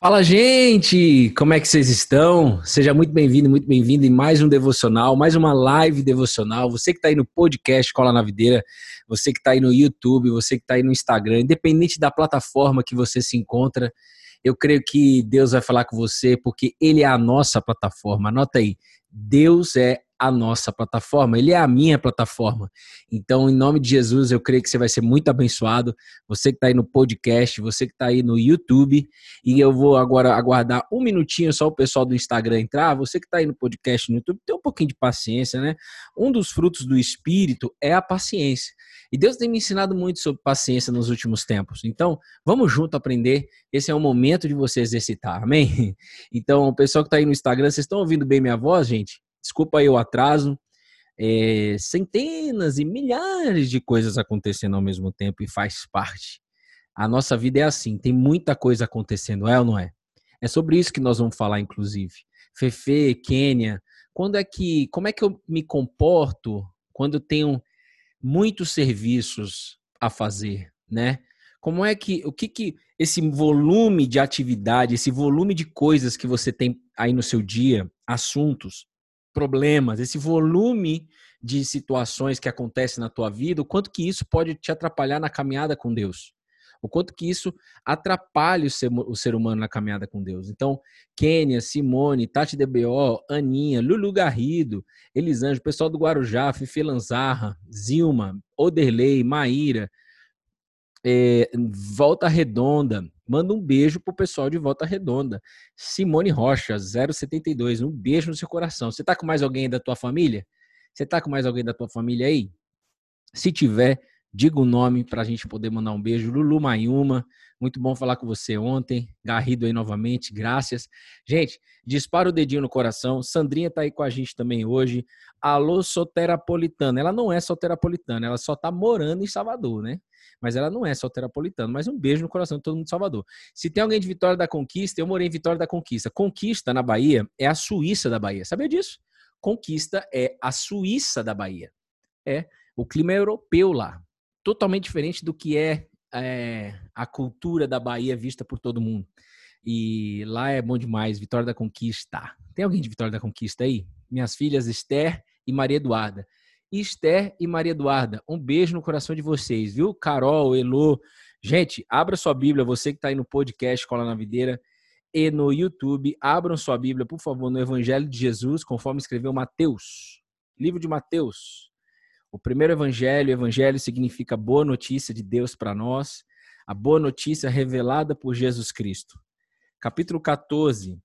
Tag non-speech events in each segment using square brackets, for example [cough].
Fala, gente! Como é que vocês estão? Seja muito bem-vindo, muito bem-vindo em mais um devocional, mais uma live devocional. Você que está aí no podcast Cola na Videira, você que está aí no YouTube, você que está aí no Instagram, independente da plataforma que você se encontra, eu creio que Deus vai falar com você porque Ele é a nossa plataforma. Anota aí, Deus é a nossa plataforma, ele é a minha plataforma. Então, em nome de Jesus, eu creio que você vai ser muito abençoado. Você que está aí no podcast, você que está aí no YouTube, e eu vou agora aguardar um minutinho só o pessoal do Instagram entrar. Você que está aí no podcast no YouTube, tem um pouquinho de paciência, né? Um dos frutos do Espírito é a paciência. E Deus tem me ensinado muito sobre paciência nos últimos tempos. Então, vamos junto aprender. Esse é o momento de você exercitar, amém? [laughs] Então, o pessoal que está aí no Instagram, vocês estão ouvindo bem minha voz, gente? Desculpa aí o atraso. É, centenas e milhares de coisas acontecendo ao mesmo tempo e faz parte. A nossa vida é assim, tem muita coisa acontecendo, é ou não é? É sobre isso que nós vamos falar, inclusive. Fefe, Quênia, quando é que, como é que eu me comporto quando eu tenho muitos serviços a fazer, né? Como é que, o que que esse volume de atividade, esse volume de coisas que você tem aí no seu dia, assuntos, problemas, esse volume de situações que acontecem na tua vida, o quanto que isso pode te atrapalhar na caminhada com Deus. O quanto que isso atrapalha o ser, o ser humano na caminhada com Deus. Então, Kênia, Simone, Tati DBO, Aninha, Lulu Garrido, Elisange, pessoal do Guarujá, Fifi Lanzarra, Zilma, Oderley, Maíra, é, Volta Redonda, Manda um beijo pro pessoal de Volta Redonda. Simone Rocha, 072. Um beijo no seu coração. Você tá com mais alguém da tua família? Você tá com mais alguém da tua família aí? Se tiver, diga o nome para a gente poder mandar um beijo. Lulu Mayuma, muito bom falar com você ontem. Garrido aí novamente, graças. Gente, dispara o dedinho no coração. Sandrinha tá aí com a gente também hoje. Alô, Soterapolitana. Ela não é Soterapolitana, ela só tá morando em Salvador, né? Mas ela não é só terapolitana. Mas um beijo no coração de todo mundo de Salvador. Se tem alguém de Vitória da Conquista, eu morei em Vitória da Conquista. Conquista na Bahia é a Suíça da Bahia. Sabia disso? Conquista é a Suíça da Bahia. É o clima é europeu lá, totalmente diferente do que é, é a cultura da Bahia vista por todo mundo. E lá é bom demais, Vitória da Conquista. Tem alguém de Vitória da Conquista aí? Minhas filhas Esther e Maria Eduarda. Esther e Maria Eduarda. Um beijo no coração de vocês, viu? Carol, Elô. Gente, abra sua Bíblia, você que está aí no podcast Cola na Videira e no YouTube, abram sua Bíblia, por favor, no Evangelho de Jesus, conforme escreveu Mateus. Livro de Mateus. O primeiro evangelho, evangelho significa boa notícia de Deus para nós, a boa notícia revelada por Jesus Cristo. Capítulo 14.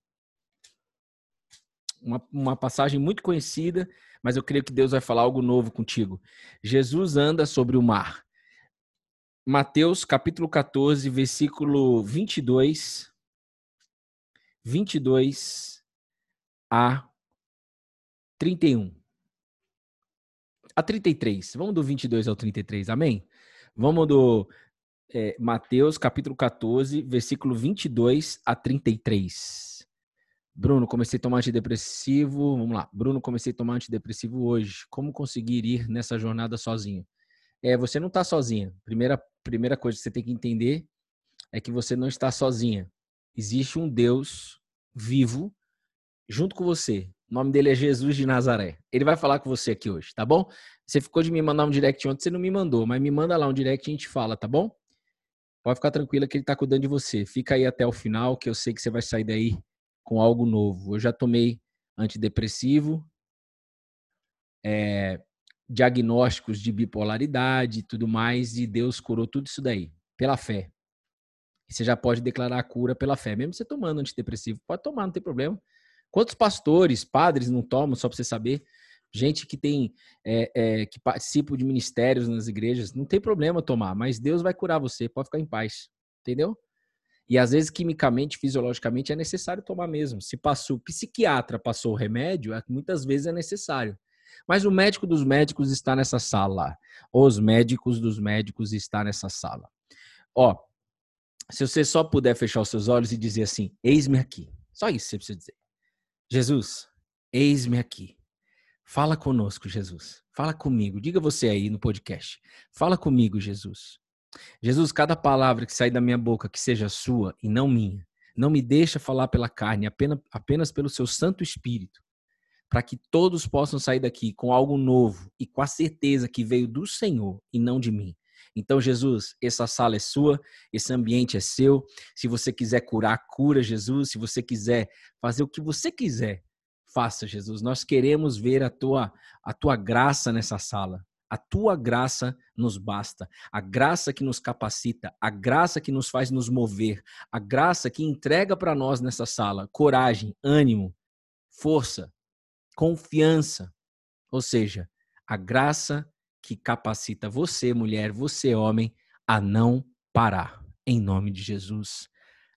Uma, uma passagem muito conhecida, mas eu creio que Deus vai falar algo novo contigo. Jesus anda sobre o mar. Mateus capítulo 14, versículo 22, 22 a 31. A 33. Vamos do 22 ao 33, amém? Vamos do é, Mateus capítulo 14, versículo 22 a 33. Bruno, comecei a tomar antidepressivo. Vamos lá. Bruno, comecei a tomar antidepressivo hoje. Como conseguir ir nessa jornada sozinho? É, você não está sozinha. Primeira, primeira coisa que você tem que entender é que você não está sozinha. Existe um Deus vivo junto com você. O nome dele é Jesus de Nazaré. Ele vai falar com você aqui hoje, tá bom? Você ficou de me mandar um direct ontem, você não me mandou, mas me manda lá um direct e a gente fala, tá bom? Pode ficar tranquila que ele está cuidando de você. Fica aí até o final, que eu sei que você vai sair daí com algo novo. Eu já tomei antidepressivo, é, diagnósticos de bipolaridade e tudo mais, e Deus curou tudo isso daí, pela fé. Você já pode declarar a cura pela fé, mesmo você tomando antidepressivo. Pode tomar, não tem problema. Quantos pastores, padres não tomam, só para você saber? Gente que tem, é, é, que participa de ministérios nas igrejas, não tem problema tomar, mas Deus vai curar você, pode ficar em paz. Entendeu? E às vezes, quimicamente, fisiologicamente, é necessário tomar mesmo. Se passou, o psiquiatra passou o remédio, é, muitas vezes é necessário. Mas o médico dos médicos está nessa sala. Os médicos dos médicos está nessa sala. Ó, se você só puder fechar os seus olhos e dizer assim: Eis-me aqui. Só isso você precisa dizer. Jesus, eis-me aqui. Fala conosco, Jesus. Fala comigo. Diga você aí no podcast. Fala comigo, Jesus. Jesus, cada palavra que sair da minha boca que seja sua e não minha, Não me deixa falar pela carne, apenas, apenas pelo seu Santo Espírito, para que todos possam sair daqui com algo novo e com a certeza que veio do Senhor e não de mim. Então, Jesus, essa sala é sua, esse ambiente é seu. Se você quiser curar, cura, Jesus. Se você quiser fazer o que você quiser, faça, Jesus. Nós queremos ver a tua, a tua graça nessa sala. A tua graça nos basta, a graça que nos capacita, a graça que nos faz nos mover, a graça que entrega para nós nessa sala coragem, ânimo, força, confiança. Ou seja, a graça que capacita você, mulher, você, homem, a não parar. Em nome de Jesus.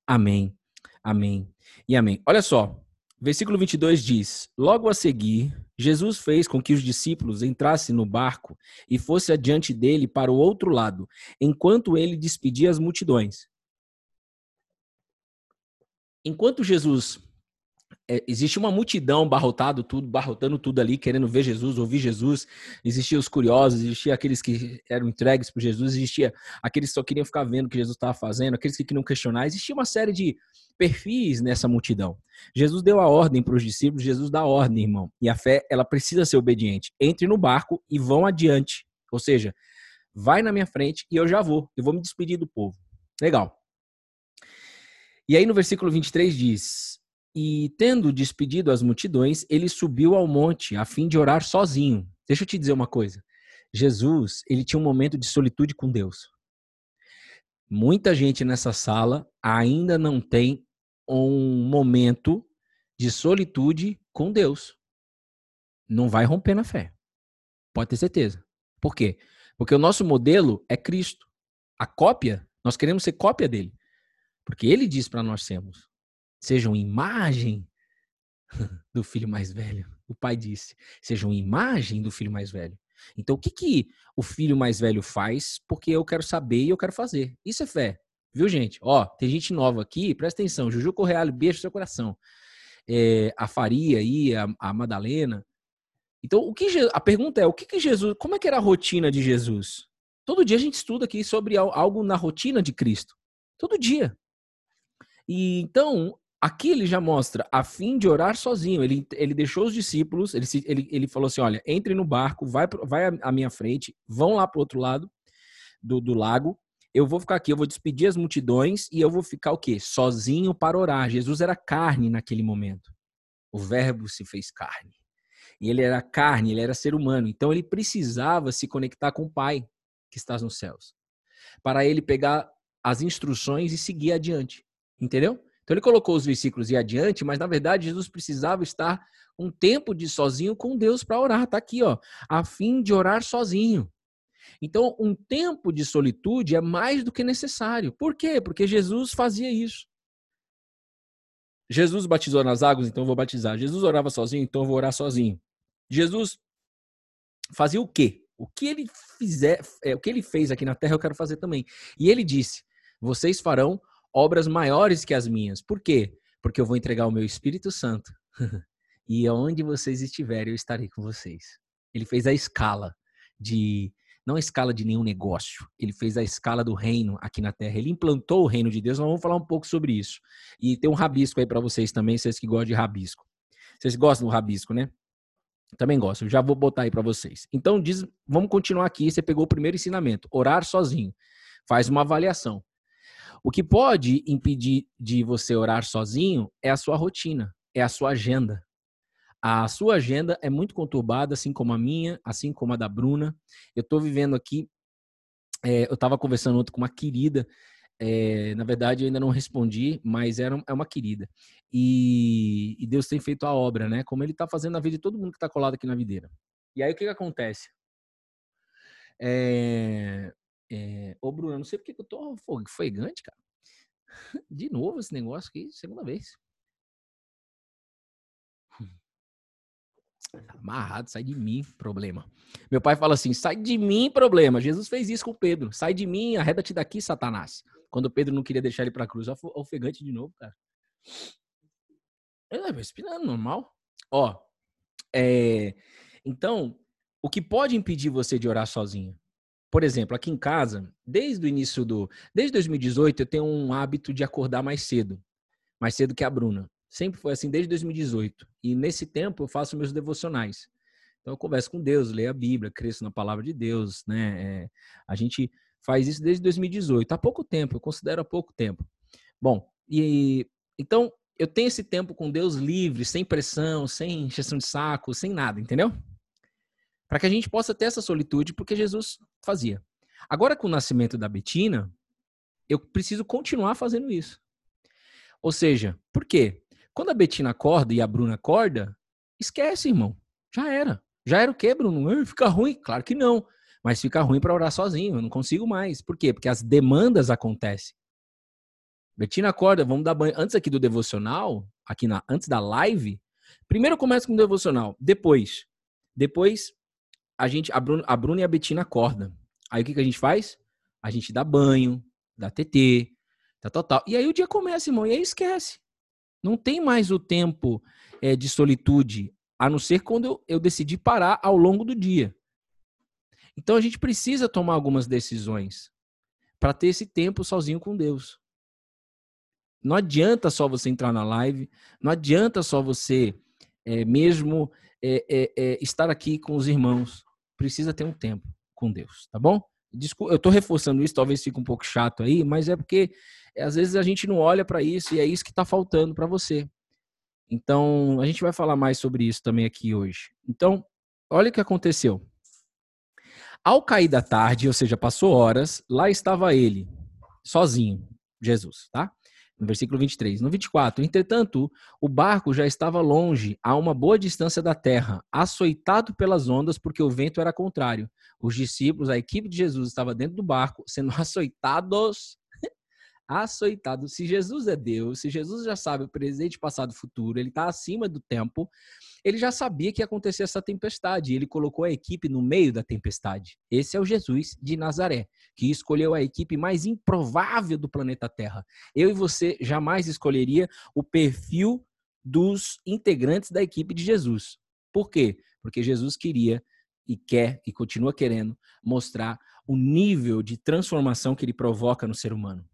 Amém. Amém. E amém. Olha só, versículo 22 diz: Logo a seguir, Jesus fez com que os discípulos entrassem no barco e fosse adiante dele para o outro lado, enquanto ele despedia as multidões. Enquanto Jesus é, existe uma multidão barrotado tudo, barrotando tudo ali, querendo ver Jesus, ouvir Jesus. Existiam os curiosos, existia aqueles que eram entregues por Jesus, existia aqueles que só queriam ficar vendo o que Jesus estava fazendo, aqueles que queriam questionar. Existia uma série de perfis nessa multidão. Jesus deu a ordem para os discípulos, Jesus dá a ordem, irmão. E a fé, ela precisa ser obediente. Entre no barco e vão adiante. Ou seja, vai na minha frente e eu já vou. Eu vou me despedir do povo. Legal. E aí no versículo 23 diz: e, tendo despedido as multidões, ele subiu ao monte a fim de orar sozinho. Deixa eu te dizer uma coisa. Jesus, ele tinha um momento de solitude com Deus. Muita gente nessa sala ainda não tem um momento de solitude com Deus. Não vai romper na fé. Pode ter certeza. Por quê? Porque o nosso modelo é Cristo. A cópia, nós queremos ser cópia dele. Porque ele diz para nós sermos sejam imagem [laughs] do filho mais velho. O pai disse: sejam imagem do filho mais velho. Então, o que, que o filho mais velho faz? Porque eu quero saber e eu quero fazer. Isso é fé. Viu, gente? Ó, tem gente nova aqui, presta atenção. Juju Correal, beijo no seu coração. É, a Faria aí, a, a Madalena. Então, o que a pergunta é: o que, que Jesus. Como é que era a rotina de Jesus? Todo dia a gente estuda aqui sobre algo na rotina de Cristo. Todo dia. E então, Aqui ele já mostra a fim de orar sozinho. Ele, ele deixou os discípulos, ele, ele, ele falou assim: olha, entre no barco, vai, vai à minha frente, vão lá para o outro lado do, do lago. Eu vou ficar aqui, eu vou despedir as multidões e eu vou ficar o quê? Sozinho para orar. Jesus era carne naquele momento. O Verbo se fez carne. E ele era carne, ele era ser humano. Então ele precisava se conectar com o Pai que está nos céus. Para ele pegar as instruções e seguir adiante. Entendeu? Então ele colocou os versículos e adiante, mas na verdade Jesus precisava estar um tempo de sozinho com Deus para orar. Está aqui, ó, a fim de orar sozinho. Então, um tempo de solitude é mais do que necessário. Por quê? Porque Jesus fazia isso. Jesus batizou nas águas, então eu vou batizar. Jesus orava sozinho, então eu vou orar sozinho. Jesus fazia o quê? O que ele fizer, é, o que ele fez aqui na terra, eu quero fazer também. E ele disse: Vocês farão obras maiores que as minhas. Por quê? Porque eu vou entregar o meu Espírito Santo. [laughs] e onde vocês estiverem, eu estarei com vocês. Ele fez a escala de não a escala de nenhum negócio, ele fez a escala do reino aqui na terra. Ele implantou o reino de Deus. Nós vamos falar um pouco sobre isso. E tem um rabisco aí para vocês também, vocês que gostam de rabisco. Vocês gostam do rabisco, né? Também gosto. Já vou botar aí para vocês. Então diz, vamos continuar aqui. Você pegou o primeiro ensinamento, orar sozinho. Faz uma avaliação. O que pode impedir de você orar sozinho é a sua rotina, é a sua agenda. A sua agenda é muito conturbada, assim como a minha, assim como a da Bruna. Eu estou vivendo aqui. É, eu estava conversando ontem com uma querida. É, na verdade, eu ainda não respondi, mas era, é uma querida. E, e Deus tem feito a obra, né? Como Ele está fazendo na vida de todo mundo que está colado aqui na videira. E aí o que, que acontece? É, é... Ô, Bruno, eu não sei porque que eu tô ofegante, cara. [laughs] De novo esse negócio aqui, segunda vez. Amarrado, sai de mim, problema. Meu pai fala assim: sai de mim, problema. Jesus fez isso com Pedro. Sai de mim, arreda-te daqui, Satanás. Quando Pedro não queria deixar ele pra cruz, ofegante de novo, cara. É, respirando, normal. Ó, é, então, o que pode impedir você de orar sozinho? Por exemplo, aqui em casa, desde o início do. Desde 2018, eu tenho um hábito de acordar mais cedo. mais cedo que a Bruna. Sempre foi assim desde 2018. E nesse tempo eu faço meus devocionais. Então eu converso com Deus, leio a Bíblia, cresço na palavra de Deus, né? É, a gente faz isso desde 2018. Há pouco tempo, eu considero há pouco tempo. Bom, e então eu tenho esse tempo com Deus livre, sem pressão, sem injeção de saco, sem nada, entendeu? Para que a gente possa ter essa solitude, porque Jesus fazia. Agora, com o nascimento da Betina, eu preciso continuar fazendo isso. Ou seja, por quê? Quando a Betina acorda e a Bruna acorda, esquece, irmão. Já era. Já era o quê, Bruno? Fica ruim? Claro que não. Mas fica ruim para orar sozinho. Eu não consigo mais. Por quê? Porque as demandas acontecem. Betina acorda, vamos dar banho. Antes aqui do devocional, aqui na, antes da live, primeiro começa com o devocional. Depois, depois a gente, a Bruna, a Bruna e a Betina acordam. Aí o que, que a gente faz? A gente dá banho, dá TT, tá total. E aí o dia começa, irmão, e aí esquece. Não tem mais o tempo é, de solitude, a não ser quando eu, eu decidi parar ao longo do dia. Então a gente precisa tomar algumas decisões para ter esse tempo sozinho com Deus. Não adianta só você entrar na live, não adianta só você é, mesmo é, é, estar aqui com os irmãos. Precisa ter um tempo com Deus, tá bom? Desculpa, eu estou reforçando isso, talvez fique um pouco chato aí, mas é porque às vezes a gente não olha para isso e é isso que está faltando para você. Então, a gente vai falar mais sobre isso também aqui hoje. Então, olha o que aconteceu. Ao cair da tarde, ou seja, passou horas, lá estava ele, sozinho, Jesus, tá? No versículo 23. No 24, entretanto, o barco já estava longe, a uma boa distância da terra, açoitado pelas ondas, porque o vento era contrário. Os discípulos, a equipe de Jesus estava dentro do barco, sendo [laughs] açoitados açoitado. Se Jesus é Deus, se Jesus já sabe o presente, passado e futuro, ele está acima do tempo, ele já sabia que ia acontecer essa tempestade. Ele colocou a equipe no meio da tempestade. Esse é o Jesus de Nazaré, que escolheu a equipe mais improvável do planeta Terra. Eu e você jamais escolheria o perfil dos integrantes da equipe de Jesus. Por quê? Porque Jesus queria e quer e continua querendo mostrar o nível de transformação que ele provoca no ser humano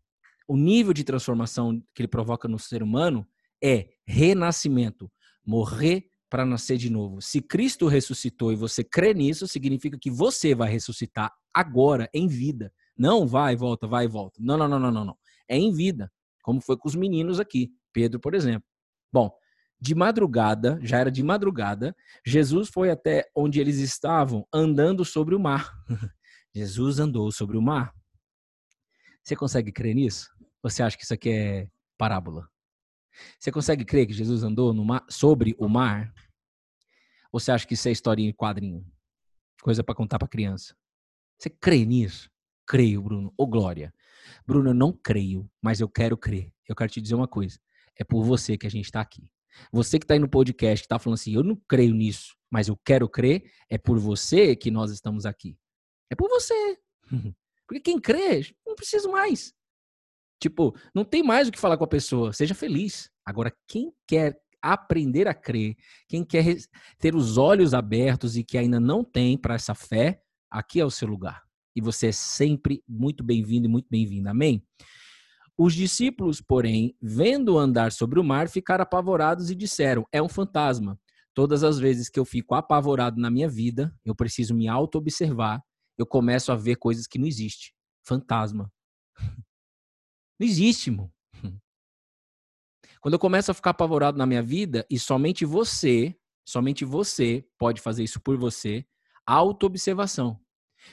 o nível de transformação que ele provoca no ser humano é renascimento, morrer para nascer de novo. Se Cristo ressuscitou e você crê nisso, significa que você vai ressuscitar agora em vida. Não vai volta, vai e volta. Não, não, não, não, não, não. É em vida, como foi com os meninos aqui, Pedro, por exemplo. Bom, de madrugada, já era de madrugada, Jesus foi até onde eles estavam andando sobre o mar. [laughs] Jesus andou sobre o mar. Você consegue crer nisso? Você acha que isso aqui é parábola? Você consegue crer que Jesus andou mar, sobre o mar? Ou você acha que isso é historinha em quadrinho? Coisa para contar para criança. Você crê nisso? Creio, Bruno. Ô, Glória. Bruno, eu não creio, mas eu quero crer. Eu quero te dizer uma coisa. É por você que a gente está aqui. Você que está aí no podcast, que está falando assim, eu não creio nisso, mas eu quero crer, é por você que nós estamos aqui. É por você. [laughs] Porque quem crê, não precisa mais. Tipo, não tem mais o que falar com a pessoa. Seja feliz. Agora, quem quer aprender a crer, quem quer ter os olhos abertos e que ainda não tem para essa fé, aqui é o seu lugar. E você é sempre muito bem-vindo e muito bem-vinda. Amém? Os discípulos, porém, vendo andar sobre o mar, ficaram apavorados e disseram: É um fantasma. Todas as vezes que eu fico apavorado na minha vida, eu preciso me auto-observar eu começo a ver coisas que não existem. Fantasma. Não existe, irmão. Quando eu começo a ficar apavorado na minha vida, e somente você, somente você pode fazer isso por você, autoobservação.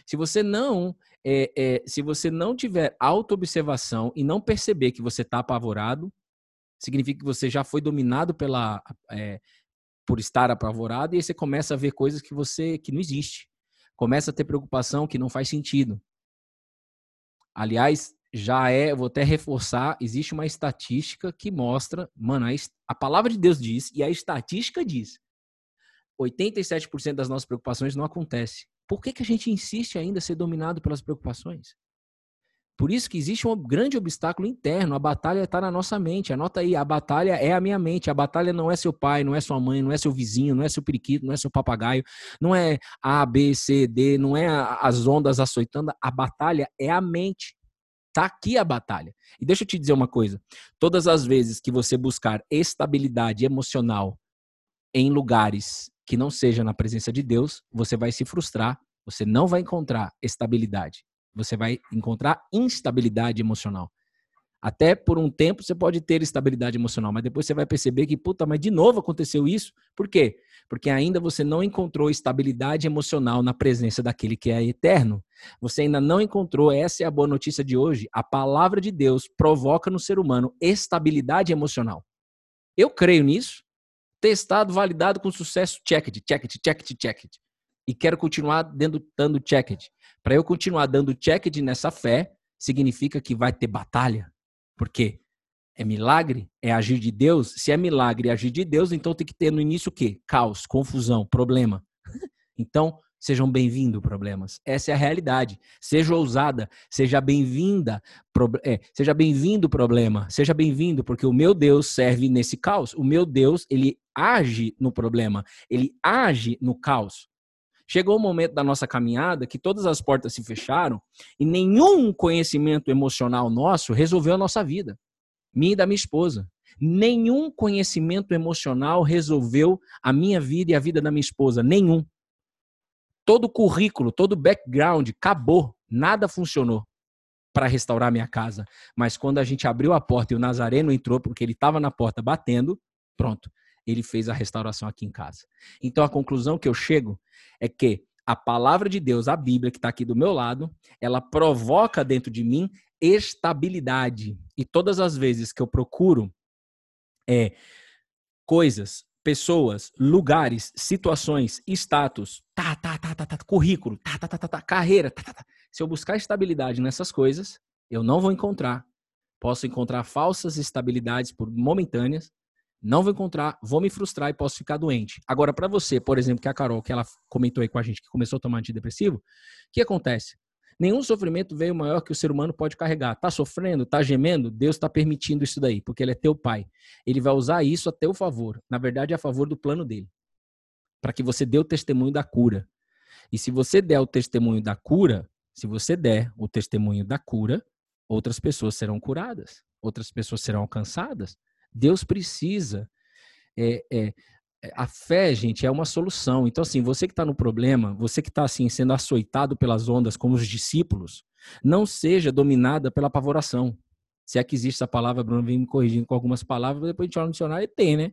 Se você não, é, é, se você não tiver autoobservação e não perceber que você está apavorado, significa que você já foi dominado pela, é, por estar apavorado e aí você começa a ver coisas que você que não existe começa a ter preocupação que não faz sentido. Aliás, já é, vou até reforçar, existe uma estatística que mostra, mano, a, a palavra de Deus diz e a estatística diz, 87% das nossas preocupações não acontece. Por que, que a gente insiste ainda a ser dominado pelas preocupações? Por isso que existe um grande obstáculo interno. A batalha está na nossa mente. Anota aí, a batalha é a minha mente. A batalha não é seu pai, não é sua mãe, não é seu vizinho, não é seu periquito, não é seu papagaio, não é A, B, C, D, não é as ondas açoitando. A batalha é a mente. Tá aqui a batalha. E deixa eu te dizer uma coisa: todas as vezes que você buscar estabilidade emocional em lugares que não seja na presença de Deus, você vai se frustrar, você não vai encontrar estabilidade. Você vai encontrar instabilidade emocional. Até por um tempo você pode ter estabilidade emocional, mas depois você vai perceber que, puta, mas de novo aconteceu isso. Por quê? Porque ainda você não encontrou estabilidade emocional na presença daquele que é eterno. Você ainda não encontrou, essa é a boa notícia de hoje. A palavra de Deus provoca no ser humano estabilidade emocional. Eu creio nisso. Testado, validado com sucesso, check it, check it, check it, check it. E quero continuar dando, dando check it. Para eu continuar dando check it nessa fé, significa que vai ter batalha porque é milagre, é agir de Deus. Se é milagre e agir de Deus, então tem que ter no início o quê? Caos, confusão, problema. [laughs] Então, sejam bem-vindos problemas. Essa é a realidade. Seja ousada, seja bem-vinda, é, seja bem-vindo problema, seja bem-vindo, porque o meu Deus serve nesse caos. O meu Deus, ele age no problema, ele age no caos. Chegou o momento da nossa caminhada que todas as portas se fecharam e nenhum conhecimento emocional nosso resolveu a nossa vida. Minha e da minha esposa. Nenhum conhecimento emocional resolveu a minha vida e a vida da minha esposa. Nenhum. Todo currículo, todo background acabou. Nada funcionou para restaurar minha casa. Mas quando a gente abriu a porta e o Nazareno entrou, porque ele estava na porta batendo, pronto ele fez a restauração aqui em casa. Então a conclusão que eu chego é que a palavra de Deus, a Bíblia que está aqui do meu lado, ela provoca dentro de mim estabilidade. E todas as vezes que eu procuro é, coisas, pessoas, lugares, situações, status, tá, tá, tá, tá, tá, currículo, tá, tá, tá, tá, tá carreira, tá, tá, tá. Se eu buscar estabilidade nessas coisas, eu não vou encontrar. Posso encontrar falsas estabilidades por momentâneas, não vou encontrar, vou me frustrar e posso ficar doente. Agora, para você, por exemplo, que a Carol, que ela comentou aí com a gente, que começou a tomar antidepressivo, o que acontece? Nenhum sofrimento veio maior que o ser humano pode carregar. Tá sofrendo, tá gemendo, Deus está permitindo isso daí, porque ele é teu pai. Ele vai usar isso a teu favor. Na verdade, é a favor do plano dele. Para que você dê o testemunho da cura. E se você der o testemunho da cura, se você der o testemunho da cura, outras pessoas serão curadas, outras pessoas serão alcançadas. Deus precisa. É, é, a fé, gente, é uma solução. Então, assim, você que está no problema, você que está assim sendo açoitado pelas ondas, como os discípulos, não seja dominada pela apavoração. Se é que existe essa palavra, Bruno vem me corrigindo com algumas palavras, depois a gente olha no dicionário e tem, né?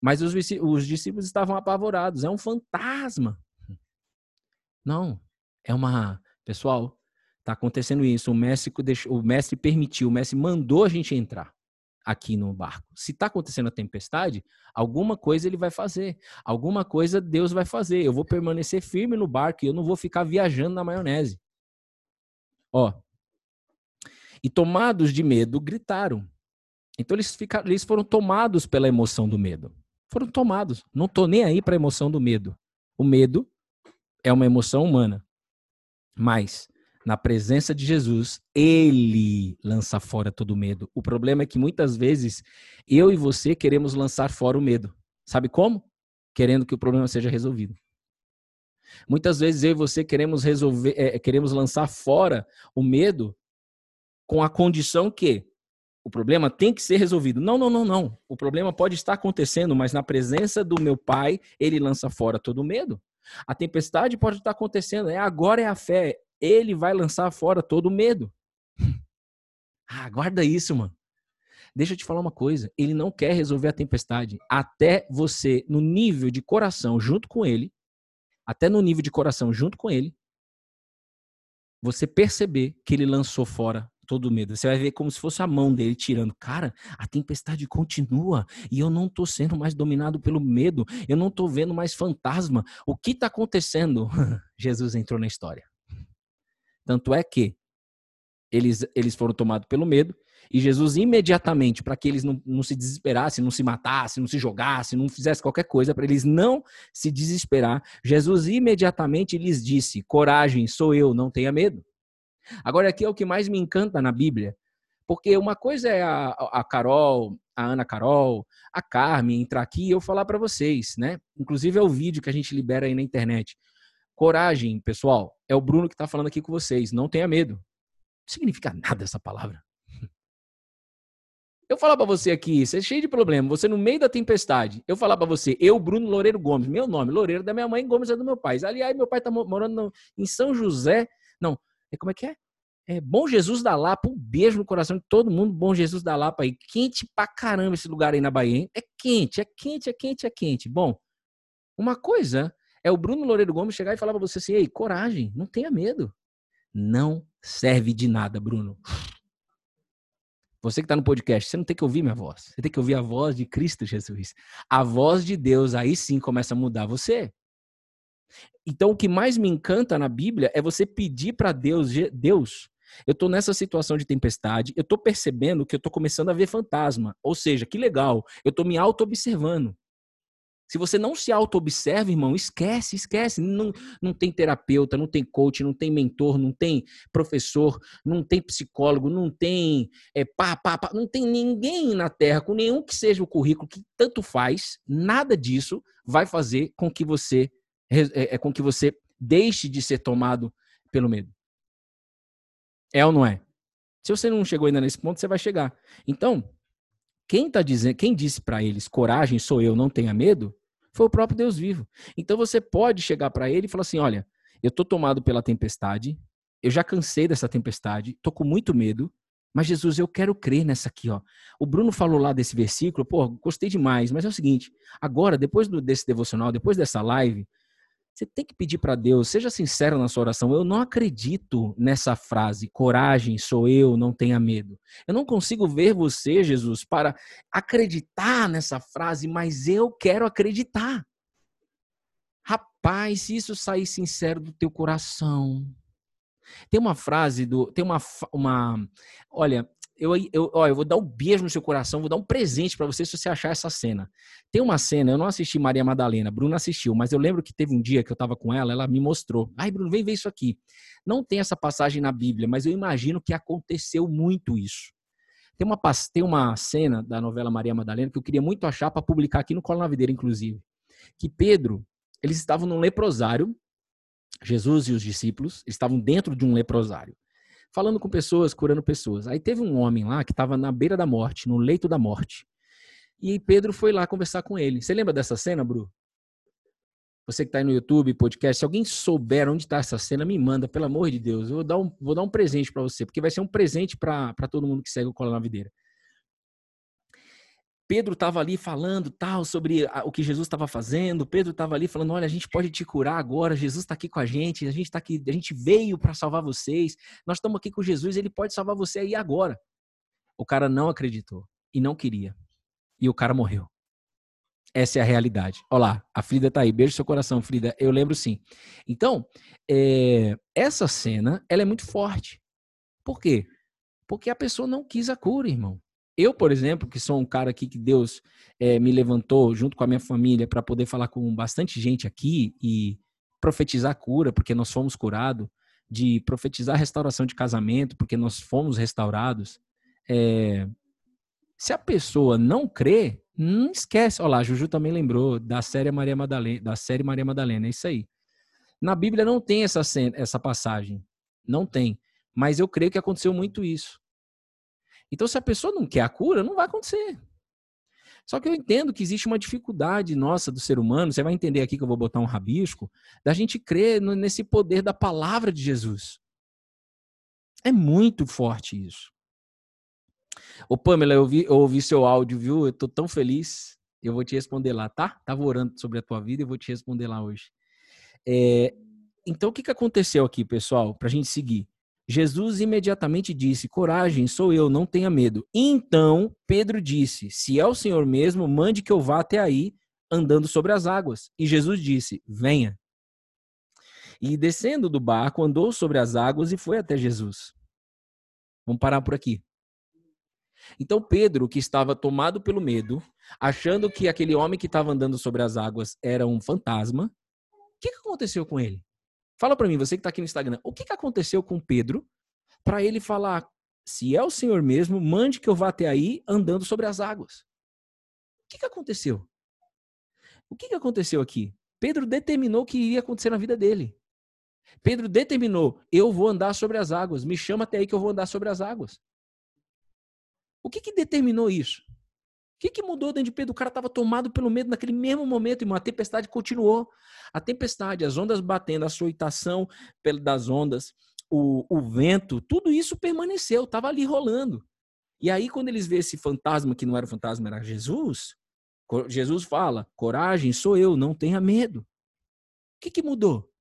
Mas os, os discípulos estavam apavorados. É um fantasma. Não, é uma. Pessoal, está acontecendo isso. O mestre, o mestre permitiu, o mestre mandou a gente entrar aqui no barco. Se está acontecendo a tempestade, alguma coisa ele vai fazer. Alguma coisa Deus vai fazer. Eu vou permanecer firme no barco e eu não vou ficar viajando na maionese. Ó. E tomados de medo, gritaram. Então eles, ficaram, eles foram tomados pela emoção do medo. Foram tomados. Não tô nem aí para a emoção do medo. O medo é uma emoção humana. Mas na presença de Jesus, ele lança fora todo medo. O problema é que muitas vezes eu e você queremos lançar fora o medo. Sabe como? Querendo que o problema seja resolvido. Muitas vezes eu e você queremos resolver, é, queremos lançar fora o medo com a condição que o problema tem que ser resolvido. Não, não, não, não. O problema pode estar acontecendo, mas na presença do meu pai, ele lança fora todo o medo. A tempestade pode estar acontecendo, é agora é a fé, ele vai lançar fora todo o medo. [laughs] Ah, guarda isso, mano. Deixa eu te falar uma coisa. Ele não quer resolver a tempestade até você, no nível de coração, junto com ele, até no nível de coração, junto com ele, você perceber que ele lançou fora todo o medo. Você vai ver como se fosse a mão dele tirando. Cara, a tempestade continua e eu não tô sendo mais dominado pelo medo. Eu não tô vendo mais fantasma. O que tá acontecendo? [laughs] Jesus entrou na história. Tanto é que eles, eles foram tomados pelo medo e Jesus imediatamente, para que eles não, não se desesperassem, não se matassem, não se jogassem, não fizessem qualquer coisa, para eles não se desesperar, Jesus imediatamente lhes disse: Coragem, sou eu, não tenha medo. Agora, aqui é o que mais me encanta na Bíblia, porque uma coisa é a, a Carol, a Ana Carol, a Carmen entrar aqui e eu falar para vocês, né? Inclusive é o vídeo que a gente libera aí na internet. Coragem, pessoal. É o Bruno que está falando aqui com vocês. Não tenha medo. significa nada essa palavra. Eu falar para você aqui, você é cheio de problema, você no meio da tempestade, eu falar para você, eu, Bruno Loureiro Gomes, meu nome, Loureiro da minha mãe, Gomes é do meu pai. Aliás, meu pai tá morando no, em São José, não, é como é que é? É Bom Jesus da Lapa, um beijo no coração de todo mundo, Bom Jesus da Lapa aí. Quente pra caramba esse lugar aí na Bahia, hein? É quente, é quente, é quente, é quente. Bom, uma coisa é o Bruno Loureiro Gomes chegar e falar pra você assim, ei, coragem, não tenha medo. Não serve de nada, Bruno. Você que está no podcast, você não tem que ouvir minha voz. Você tem que ouvir a voz de Cristo Jesus. A voz de Deus aí sim começa a mudar você. Então, o que mais me encanta na Bíblia é você pedir para Deus, Deus, eu estou nessa situação de tempestade, eu estou percebendo que eu estou começando a ver fantasma. Ou seja, que legal, eu estou me auto-observando. Se você não se auto-observa, irmão, esquece, esquece. Não, não tem terapeuta, não tem coach, não tem mentor, não tem professor, não tem psicólogo, não tem é, pá, pá, pá, não tem ninguém na Terra, com nenhum que seja o currículo que tanto faz, nada disso vai fazer com que você é, é, com que você deixe de ser tomado pelo medo. É ou não é? Se você não chegou ainda nesse ponto, você vai chegar. Então, quem tá dizendo, quem disse para eles, coragem sou eu, não tenha medo, foi o próprio Deus vivo. Então você pode chegar para ele e falar assim: olha, eu tô tomado pela tempestade, eu já cansei dessa tempestade, tô com muito medo, mas Jesus, eu quero crer nessa aqui, ó. O Bruno falou lá desse versículo, pô, gostei demais, mas é o seguinte, agora, depois desse devocional, depois dessa live, você tem que pedir para Deus, seja sincero na sua oração. Eu não acredito nessa frase, coragem, sou eu, não tenha medo. Eu não consigo ver você, Jesus, para acreditar nessa frase, mas eu quero acreditar. Rapaz, se isso sair sincero do teu coração. Tem uma frase do. Tem uma. uma olha, eu, eu, ó, eu vou dar um beijo no seu coração, vou dar um presente para você se você achar essa cena. Tem uma cena, eu não assisti Maria Madalena, Bruna assistiu, mas eu lembro que teve um dia que eu estava com ela, ela me mostrou. Ai, Bruno, vem ver isso aqui. Não tem essa passagem na Bíblia, mas eu imagino que aconteceu muito isso. Tem uma, tem uma cena da novela Maria Madalena que eu queria muito achar para publicar aqui no Colo na Videira, inclusive. Que Pedro, eles estavam num leprosário, Jesus e os discípulos estavam dentro de um leprosário falando com pessoas, curando pessoas. Aí teve um homem lá que estava na beira da morte, no leito da morte. E Pedro foi lá conversar com ele. Você lembra dessa cena, Bru? Você que está aí no YouTube, podcast, se alguém souber onde está essa cena, me manda, pelo amor de Deus. Eu vou dar um, vou dar um presente para você, porque vai ser um presente para todo mundo que segue o Cola na Videira. Pedro estava ali falando tal sobre o que Jesus estava fazendo. Pedro estava ali falando: olha, a gente pode te curar agora. Jesus está aqui com a gente. A gente está aqui. A gente veio para salvar vocês. Nós estamos aqui com Jesus. Ele pode salvar você aí agora. O cara não acreditou e não queria. E o cara morreu. Essa é a realidade. Olá, a Frida está aí. Beijo seu coração, Frida. Eu lembro sim. Então, é, essa cena, ela é muito forte. Por quê? Porque a pessoa não quis a cura, irmão. Eu, por exemplo, que sou um cara aqui que Deus é, me levantou junto com a minha família para poder falar com bastante gente aqui e profetizar cura, porque nós fomos curados, de profetizar restauração de casamento, porque nós fomos restaurados. É, se a pessoa não crê, não esquece. Olha lá, Juju também lembrou da série Maria Madalena, da série Maria Madalena, é isso aí. Na Bíblia não tem essa, essa passagem, não tem. Mas eu creio que aconteceu muito isso. Então, se a pessoa não quer a cura, não vai acontecer. Só que eu entendo que existe uma dificuldade nossa do ser humano, você vai entender aqui que eu vou botar um rabisco, da gente crer nesse poder da palavra de Jesus. É muito forte isso. Ô Pamela, eu ouvi, eu ouvi seu áudio, viu? Eu tô tão feliz. Eu vou te responder lá, tá? Tava orando sobre a tua vida e vou te responder lá hoje. É, então, o que, que aconteceu aqui, pessoal? Para a gente seguir. Jesus imediatamente disse: Coragem, sou eu, não tenha medo. Então Pedro disse: Se é o Senhor mesmo, mande que eu vá até aí, andando sobre as águas. E Jesus disse: Venha. E descendo do barco, andou sobre as águas e foi até Jesus. Vamos parar por aqui. Então Pedro, que estava tomado pelo medo, achando que aquele homem que estava andando sobre as águas era um fantasma, o que aconteceu com ele? Fala para mim, você que está aqui no Instagram, o que, que aconteceu com Pedro para ele falar: se é o Senhor mesmo, mande que eu vá até aí andando sobre as águas? O que, que aconteceu? O que, que aconteceu aqui? Pedro determinou que iria acontecer na vida dele. Pedro determinou: eu vou andar sobre as águas, me chama até aí que eu vou andar sobre as águas. O que, que determinou isso? Que, que mudou dentro de Pedro? O cara estava tomado pelo medo naquele mesmo momento, irmão. A tempestade continuou. A tempestade, as ondas batendo, a açoitação das ondas, o, o vento, tudo isso permaneceu, estava ali rolando. E aí, quando eles vê esse fantasma, que não era fantasma, era Jesus, Jesus fala: coragem, sou eu, não tenha medo. O que, que mudou?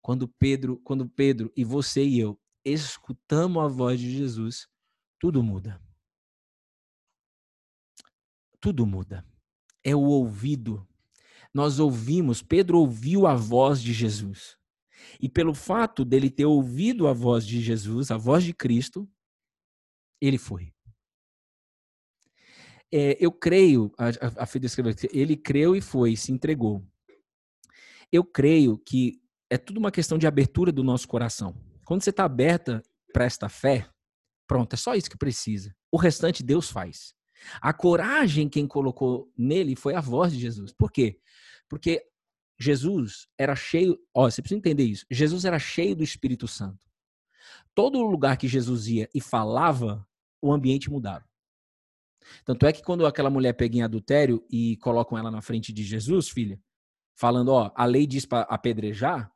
Quando Pedro, quando Pedro e você e eu escutamos a voz de Jesus, tudo muda. Tudo muda. É o ouvido. Nós ouvimos, Pedro ouviu a voz de Jesus. E pelo fato dele ter ouvido a voz de Jesus, a voz de Cristo, ele foi. É, eu creio, a, a, a escreveu, ele creu e foi, se entregou. Eu creio que é tudo uma questão de abertura do nosso coração. Quando você está aberta para esta fé, pronto, é só isso que precisa. O restante Deus faz. A coragem quem colocou nele foi a voz de Jesus. Por quê? Porque Jesus era cheio, ó, você precisa entender isso. Jesus era cheio do Espírito Santo. Todo lugar que Jesus ia e falava, o ambiente mudava. Tanto é que quando aquela mulher pega em adultério e colocam ela na frente de Jesus, filha, falando, ó, a lei diz para apedrejar,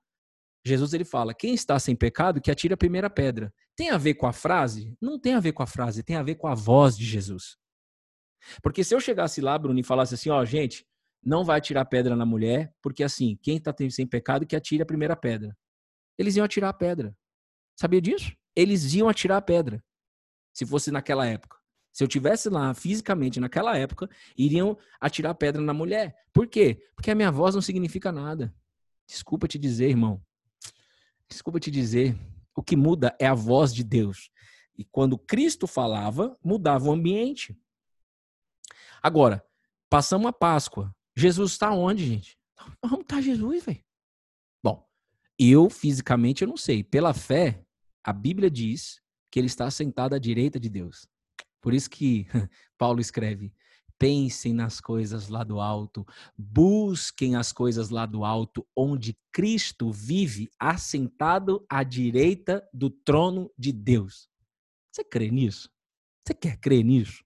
Jesus ele fala: quem está sem pecado que atire a primeira pedra. Tem a ver com a frase? Não tem a ver com a frase, tem a ver com a voz de Jesus. Porque se eu chegasse lá, Bruno, e falasse assim, ó, gente, não vai atirar pedra na mulher, porque assim, quem está sem pecado que atire a primeira pedra. Eles iam atirar a pedra. Sabia disso? Eles iam atirar a pedra se fosse naquela época. Se eu tivesse lá fisicamente naquela época, iriam atirar pedra na mulher. Por quê? Porque a minha voz não significa nada. Desculpa te dizer, irmão. Desculpa te dizer. O que muda é a voz de Deus. E quando Cristo falava, mudava o ambiente. Agora, passamos a Páscoa. Jesus está onde, gente? Vamos estar tá Jesus, velho. Bom, eu fisicamente eu não sei. Pela fé, a Bíblia diz que ele está sentado à direita de Deus. Por isso que [laughs] Paulo escreve: pensem nas coisas lá do alto, busquem as coisas lá do alto, onde Cristo vive assentado à direita do trono de Deus. Você crê nisso? Você quer crer nisso?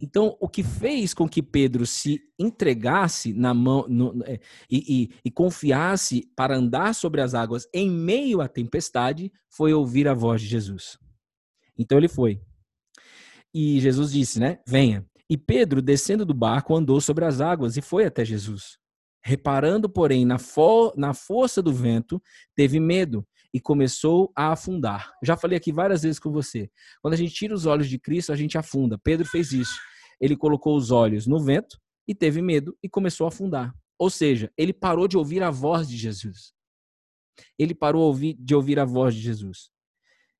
Então, o que fez com que Pedro se entregasse na mão no, é, e, e, e confiasse para andar sobre as águas em meio à tempestade foi ouvir a voz de Jesus. Então ele foi. E Jesus disse, né? Venha. E Pedro, descendo do barco, andou sobre as águas e foi até Jesus. Reparando, porém, na, fo na força do vento, teve medo e começou a afundar. Já falei aqui várias vezes com você. Quando a gente tira os olhos de Cristo, a gente afunda. Pedro fez isso. Ele colocou os olhos no vento e teve medo e começou a afundar. Ou seja, ele parou de ouvir a voz de Jesus. Ele parou de ouvir a voz de Jesus.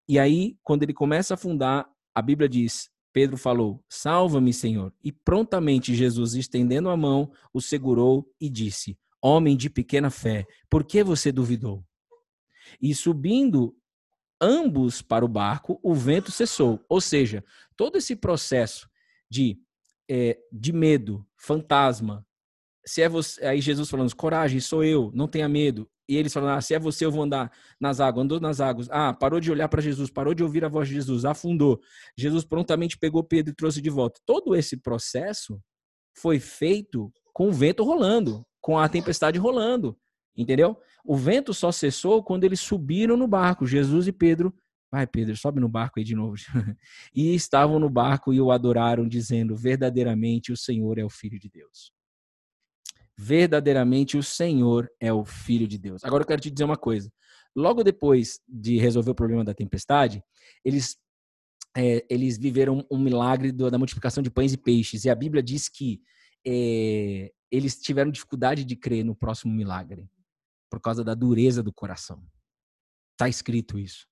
E aí, quando ele começa a afundar, a Bíblia diz: Pedro falou: Salva-me, Senhor. E prontamente Jesus, estendendo a mão, o segurou e disse: Homem de pequena fé, por que você duvidou? E subindo ambos para o barco, o vento cessou. Ou seja, todo esse processo de, é, de medo, fantasma, se é você, aí Jesus falando, coragem, sou eu, não tenha medo. E eles falam, ah, se é você, eu vou andar nas águas. Andou nas águas. Ah, parou de olhar para Jesus, parou de ouvir a voz de Jesus, afundou. Jesus prontamente pegou Pedro e trouxe de volta. Todo esse processo foi feito com o vento rolando, com a tempestade rolando. Entendeu? O vento só cessou quando eles subiram no barco, Jesus e Pedro. Vai, Pedro, sobe no barco aí de novo. [laughs] e estavam no barco e o adoraram, dizendo: Verdadeiramente o Senhor é o Filho de Deus verdadeiramente o Senhor é o Filho de Deus. Agora eu quero te dizer uma coisa. Logo depois de resolver o problema da tempestade, eles, é, eles viveram um milagre da multiplicação de pães e peixes. E a Bíblia diz que é, eles tiveram dificuldade de crer no próximo milagre por causa da dureza do coração. Está escrito isso.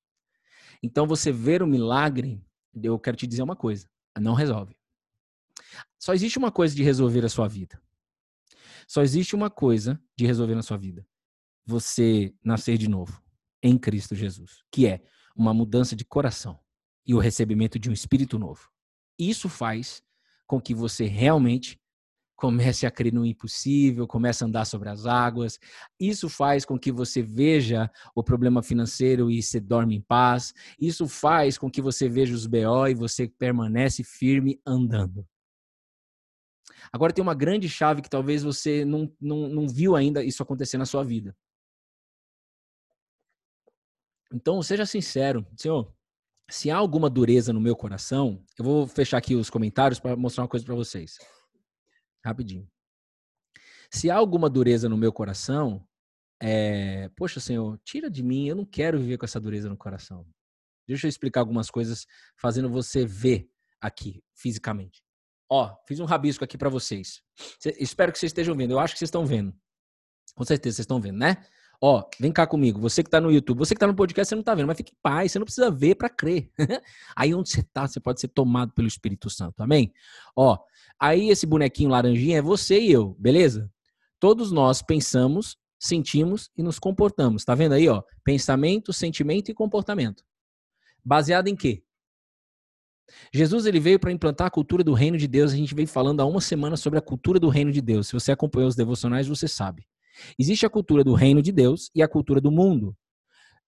Então, você ver o milagre, eu quero te dizer uma coisa: não resolve. Só existe uma coisa de resolver a sua vida. Só existe uma coisa de resolver na sua vida: você nascer de novo em Cristo Jesus, que é uma mudança de coração e o recebimento de um espírito novo. Isso faz com que você realmente comece a crer no impossível, comece a andar sobre as águas. Isso faz com que você veja o problema financeiro e se dorme em paz. Isso faz com que você veja os BO e você permanece firme andando. Agora tem uma grande chave que talvez você não, não, não viu ainda isso acontecer na sua vida. Então, seja sincero, Senhor, se há alguma dureza no meu coração, eu vou fechar aqui os comentários para mostrar uma coisa para vocês. Rapidinho. Se há alguma dureza no meu coração, é, poxa, Senhor, tira de mim, eu não quero viver com essa dureza no coração. Deixa eu explicar algumas coisas fazendo você ver aqui, fisicamente. Ó, fiz um rabisco aqui para vocês. Cê, espero que vocês estejam vendo. Eu acho que vocês estão vendo. Com certeza vocês estão vendo, né? Ó, vem cá comigo. Você que está no YouTube, você que está no podcast, você não está vendo, mas fique em paz, você não precisa ver para crer. [laughs] aí onde você está, você pode ser tomado pelo Espírito Santo. Amém? Ó, aí esse bonequinho laranjinha é você e eu, beleza? Todos nós pensamos, sentimos e nos comportamos. Tá vendo aí, ó? Pensamento, sentimento e comportamento. Baseado em quê? Jesus ele veio para implantar a cultura do reino de Deus. A gente veio falando há uma semana sobre a cultura do reino de Deus. Se você acompanhou os devocionais, você sabe. Existe a cultura do reino de Deus e a cultura do mundo.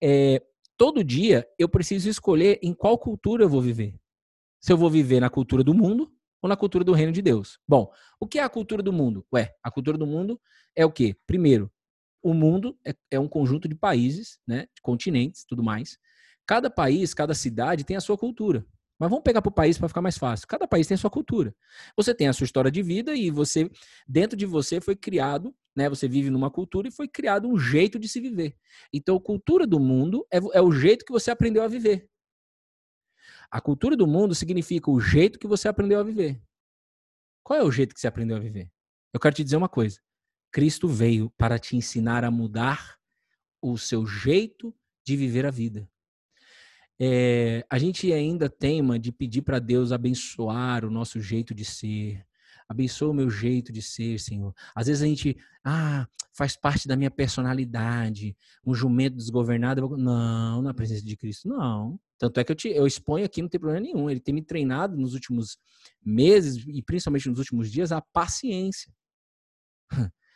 É, todo dia eu preciso escolher em qual cultura eu vou viver. Se eu vou viver na cultura do mundo ou na cultura do reino de Deus. Bom, o que é a cultura do mundo? Ué, a cultura do mundo é o quê? Primeiro, o mundo é, é um conjunto de países, né, de continentes, tudo mais. Cada país, cada cidade tem a sua cultura. Mas vamos pegar para o país para ficar mais fácil. Cada país tem a sua cultura. Você tem a sua história de vida e você, dentro de você, foi criado, né? Você vive numa cultura e foi criado um jeito de se viver. Então, a cultura do mundo é, é o jeito que você aprendeu a viver. A cultura do mundo significa o jeito que você aprendeu a viver. Qual é o jeito que você aprendeu a viver? Eu quero te dizer uma coisa. Cristo veio para te ensinar a mudar o seu jeito de viver a vida. É, a gente ainda tema de pedir para Deus abençoar o nosso jeito de ser. Abençoa o meu jeito de ser, Senhor. Às vezes a gente, ah, faz parte da minha personalidade, um jumento desgovernado. Não, na presença de Cristo, não. Tanto é que eu, te, eu exponho aqui, não tem problema nenhum. Ele tem me treinado nos últimos meses e principalmente nos últimos dias a paciência.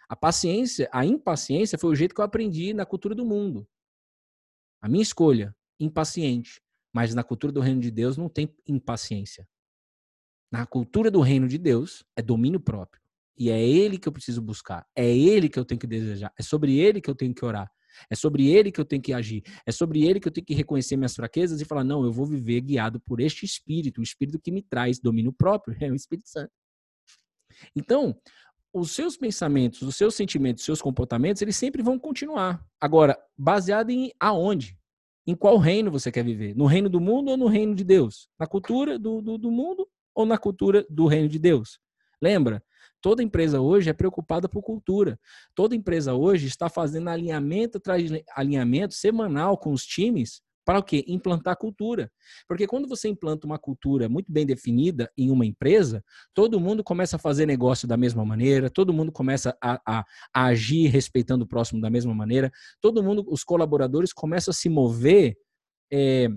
A paciência, a impaciência foi o jeito que eu aprendi na cultura do mundo. A minha escolha impaciente. Mas na cultura do reino de Deus não tem impaciência. Na cultura do reino de Deus é domínio próprio. E é ele que eu preciso buscar. É ele que eu tenho que desejar. É sobre ele que eu tenho que orar. É sobre ele que eu tenho que agir. É sobre ele que eu tenho que reconhecer minhas fraquezas e falar: não, eu vou viver guiado por este espírito, o espírito que me traz domínio próprio, [laughs] é o Espírito Santo. Então, os seus pensamentos, os seus sentimentos, os seus comportamentos, eles sempre vão continuar. Agora, baseado em aonde? Em qual reino você quer viver? No reino do mundo ou no reino de Deus? Na cultura do, do, do mundo ou na cultura do reino de Deus? Lembra? Toda empresa hoje é preocupada por cultura. Toda empresa hoje está fazendo alinhamento alinhamento semanal com os times para o quê? Implantar cultura. Porque quando você implanta uma cultura muito bem definida em uma empresa, todo mundo começa a fazer negócio da mesma maneira, todo mundo começa a, a, a agir respeitando o próximo da mesma maneira, todo mundo, os colaboradores começam a se mover, é,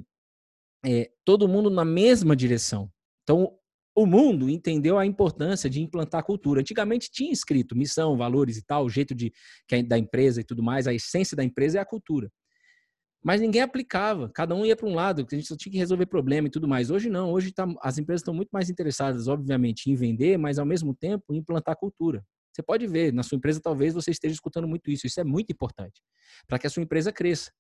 é, todo mundo na mesma direção. Então, o mundo entendeu a importância de implantar cultura. Antigamente tinha escrito missão, valores e tal, o jeito de, da empresa e tudo mais, a essência da empresa é a cultura. Mas ninguém aplicava, cada um ia para um lado, a gente só tinha que resolver problema e tudo mais. Hoje não, hoje tá, as empresas estão muito mais interessadas, obviamente, em vender, mas ao mesmo tempo em implantar cultura. Você pode ver, na sua empresa talvez você esteja escutando muito isso. Isso é muito importante para que a sua empresa cresça.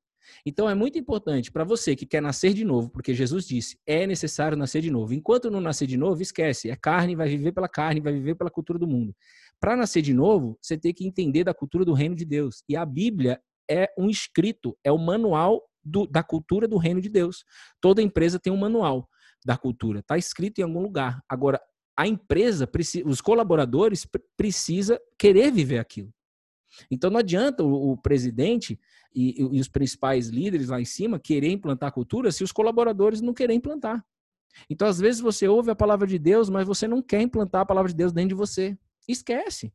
Então é muito importante para você que quer nascer de novo, porque Jesus disse: é necessário nascer de novo. Enquanto não nascer de novo, esquece. É carne, vai viver pela carne, vai viver pela cultura do mundo. Para nascer de novo, você tem que entender da cultura do reino de Deus. E a Bíblia é um escrito, é o manual do, da cultura do reino de Deus. Toda empresa tem um manual da cultura, está escrito em algum lugar. Agora, a empresa, os colaboradores precisa querer viver aquilo. Então não adianta o, o presidente e, e, os principais líderes lá em cima querer implantar cultura se os colaboradores não querem implantar. Então às vezes você ouve a palavra de Deus, mas você não quer implantar a palavra de Deus dentro de você. Esquece.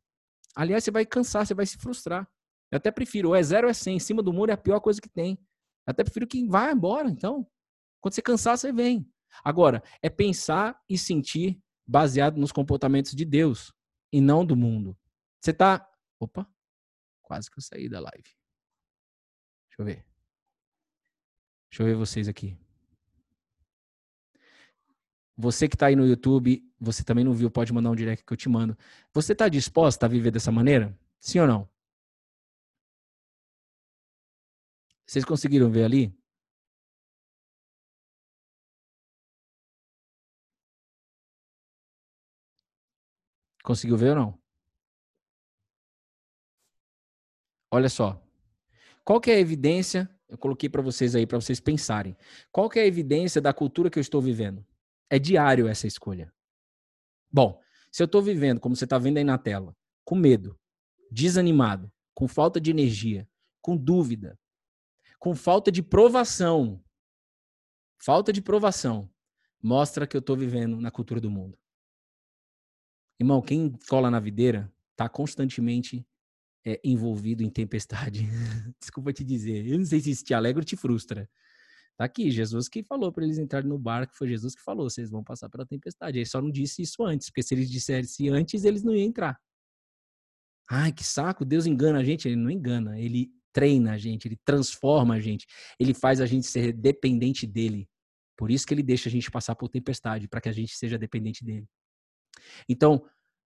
Aliás, você vai cansar, você vai se frustrar. Eu até prefiro, é zero é cem. Em cima do muro é a pior coisa que tem. Eu até prefiro que vá embora, então. Quando você cansar, você vem. Agora, é pensar e sentir baseado nos comportamentos de Deus. e não do mundo. Você tá. Opa, quase que eu saí da live. Deixa eu ver. Deixa eu ver vocês aqui. Você que está aí no YouTube, você também não viu, pode mandar um direct que eu te mando. Você está disposta a viver dessa maneira? Sim ou não? Vocês conseguiram ver ali? Conseguiu ver ou não? Olha só. Qual que é a evidência? Eu coloquei para vocês aí para vocês pensarem. Qual que é a evidência da cultura que eu estou vivendo? É diário essa escolha. Bom, se eu estou vivendo, como você está vendo aí na tela, com medo, desanimado, com falta de energia, com dúvida, com falta de provação, falta de provação, mostra que eu estou vivendo na cultura do mundo. Irmão, quem cola na videira está constantemente é, envolvido em tempestade. [laughs] Desculpa te dizer. Eu não sei se isso te alegra ou te frustra. Tá aqui, Jesus que falou para eles entrarem no barco, foi Jesus que falou, vocês vão passar pela tempestade. Ele só não disse isso antes, porque se eles dissessem antes, eles não iam entrar. Ai, que saco, Deus engana a gente. Ele não engana, ele treina a gente, ele transforma a gente, ele faz a gente ser dependente dele. Por isso que ele deixa a gente passar por tempestade, para que a gente seja dependente dele. Então,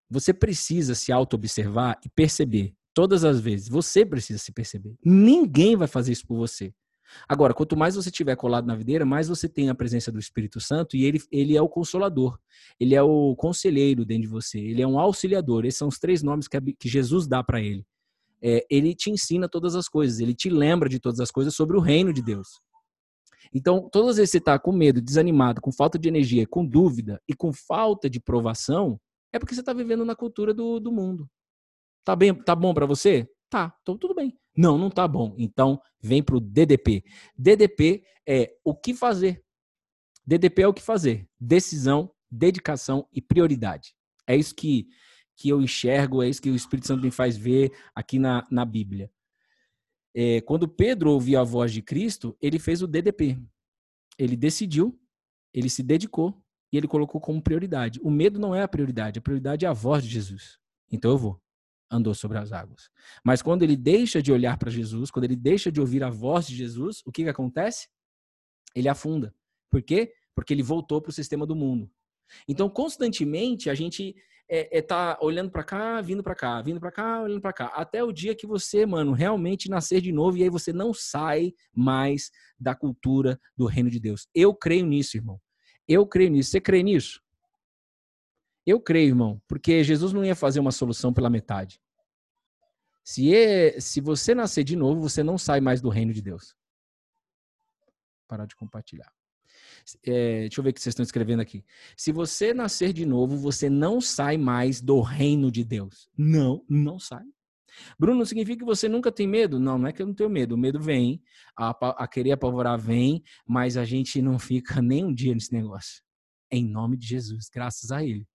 você precisa se auto-observar e perceber todas as vezes. Você precisa se perceber. Ninguém vai fazer isso por você. Agora, quanto mais você tiver colado na videira, mais você tem a presença do Espírito Santo e ele, ele é o consolador, ele é o conselheiro dentro de você, ele é um auxiliador. Esses são os três nomes que, que Jesus dá para ele. É, ele te ensina todas as coisas, ele te lembra de todas as coisas sobre o reino de Deus. Então, todas as vezes que você está com medo, desanimado, com falta de energia, com dúvida e com falta de provação, é porque você está vivendo na cultura do, do mundo. Tá, bem, tá bom para você? Tá, então tudo bem. Não, não tá bom. Então, vem para o DDP. DDP é o que fazer. DDP é o que fazer. Decisão, dedicação e prioridade. É isso que, que eu enxergo, é isso que o Espírito Santo me faz ver aqui na, na Bíblia. É, quando Pedro ouviu a voz de Cristo, ele fez o DDP. Ele decidiu, ele se dedicou e ele colocou como prioridade. O medo não é a prioridade, a prioridade é a voz de Jesus. Então eu vou andou sobre as águas. Mas quando ele deixa de olhar para Jesus, quando ele deixa de ouvir a voz de Jesus, o que, que acontece? Ele afunda. Por quê? Porque ele voltou para o sistema do mundo. Então, constantemente, a gente é, é tá olhando para cá, vindo para cá, vindo para cá, olhando para cá, até o dia que você, mano, realmente nascer de novo e aí você não sai mais da cultura do reino de Deus. Eu creio nisso, irmão. Eu creio nisso. Você crê nisso? Eu creio, irmão, porque Jesus não ia fazer uma solução pela metade. Se, é, se você nascer de novo, você não sai mais do reino de Deus. Parar de compartilhar. É, deixa eu ver o que vocês estão escrevendo aqui. Se você nascer de novo, você não sai mais do reino de Deus. Não, não sai. Bruno, significa que você nunca tem medo? Não, não é que eu não tenho medo. O medo vem, a, a querer apavorar vem, mas a gente não fica nem um dia nesse negócio. Em nome de Jesus, graças a Ele.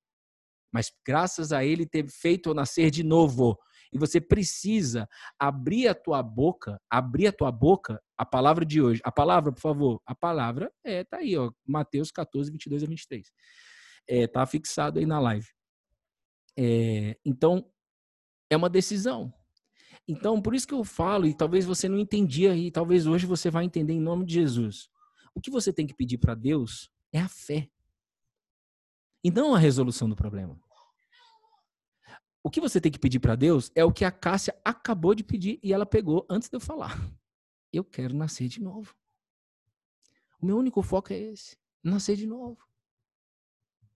Mas graças a Ele ter feito eu nascer de novo, e você precisa abrir a tua boca, abrir a tua boca, a palavra de hoje. A palavra, por favor, a palavra é tá aí, ó, Mateus 14, 22 a 23. É, tá fixado aí na live. É, então, é uma decisão. Então, por isso que eu falo, e talvez você não entendia, e talvez hoje você vai entender em nome de Jesus. O que você tem que pedir para Deus é a fé. E não a resolução do problema. O que você tem que pedir para Deus é o que a Cássia acabou de pedir e ela pegou antes de eu falar. Eu quero nascer de novo. O meu único foco é esse: nascer de novo.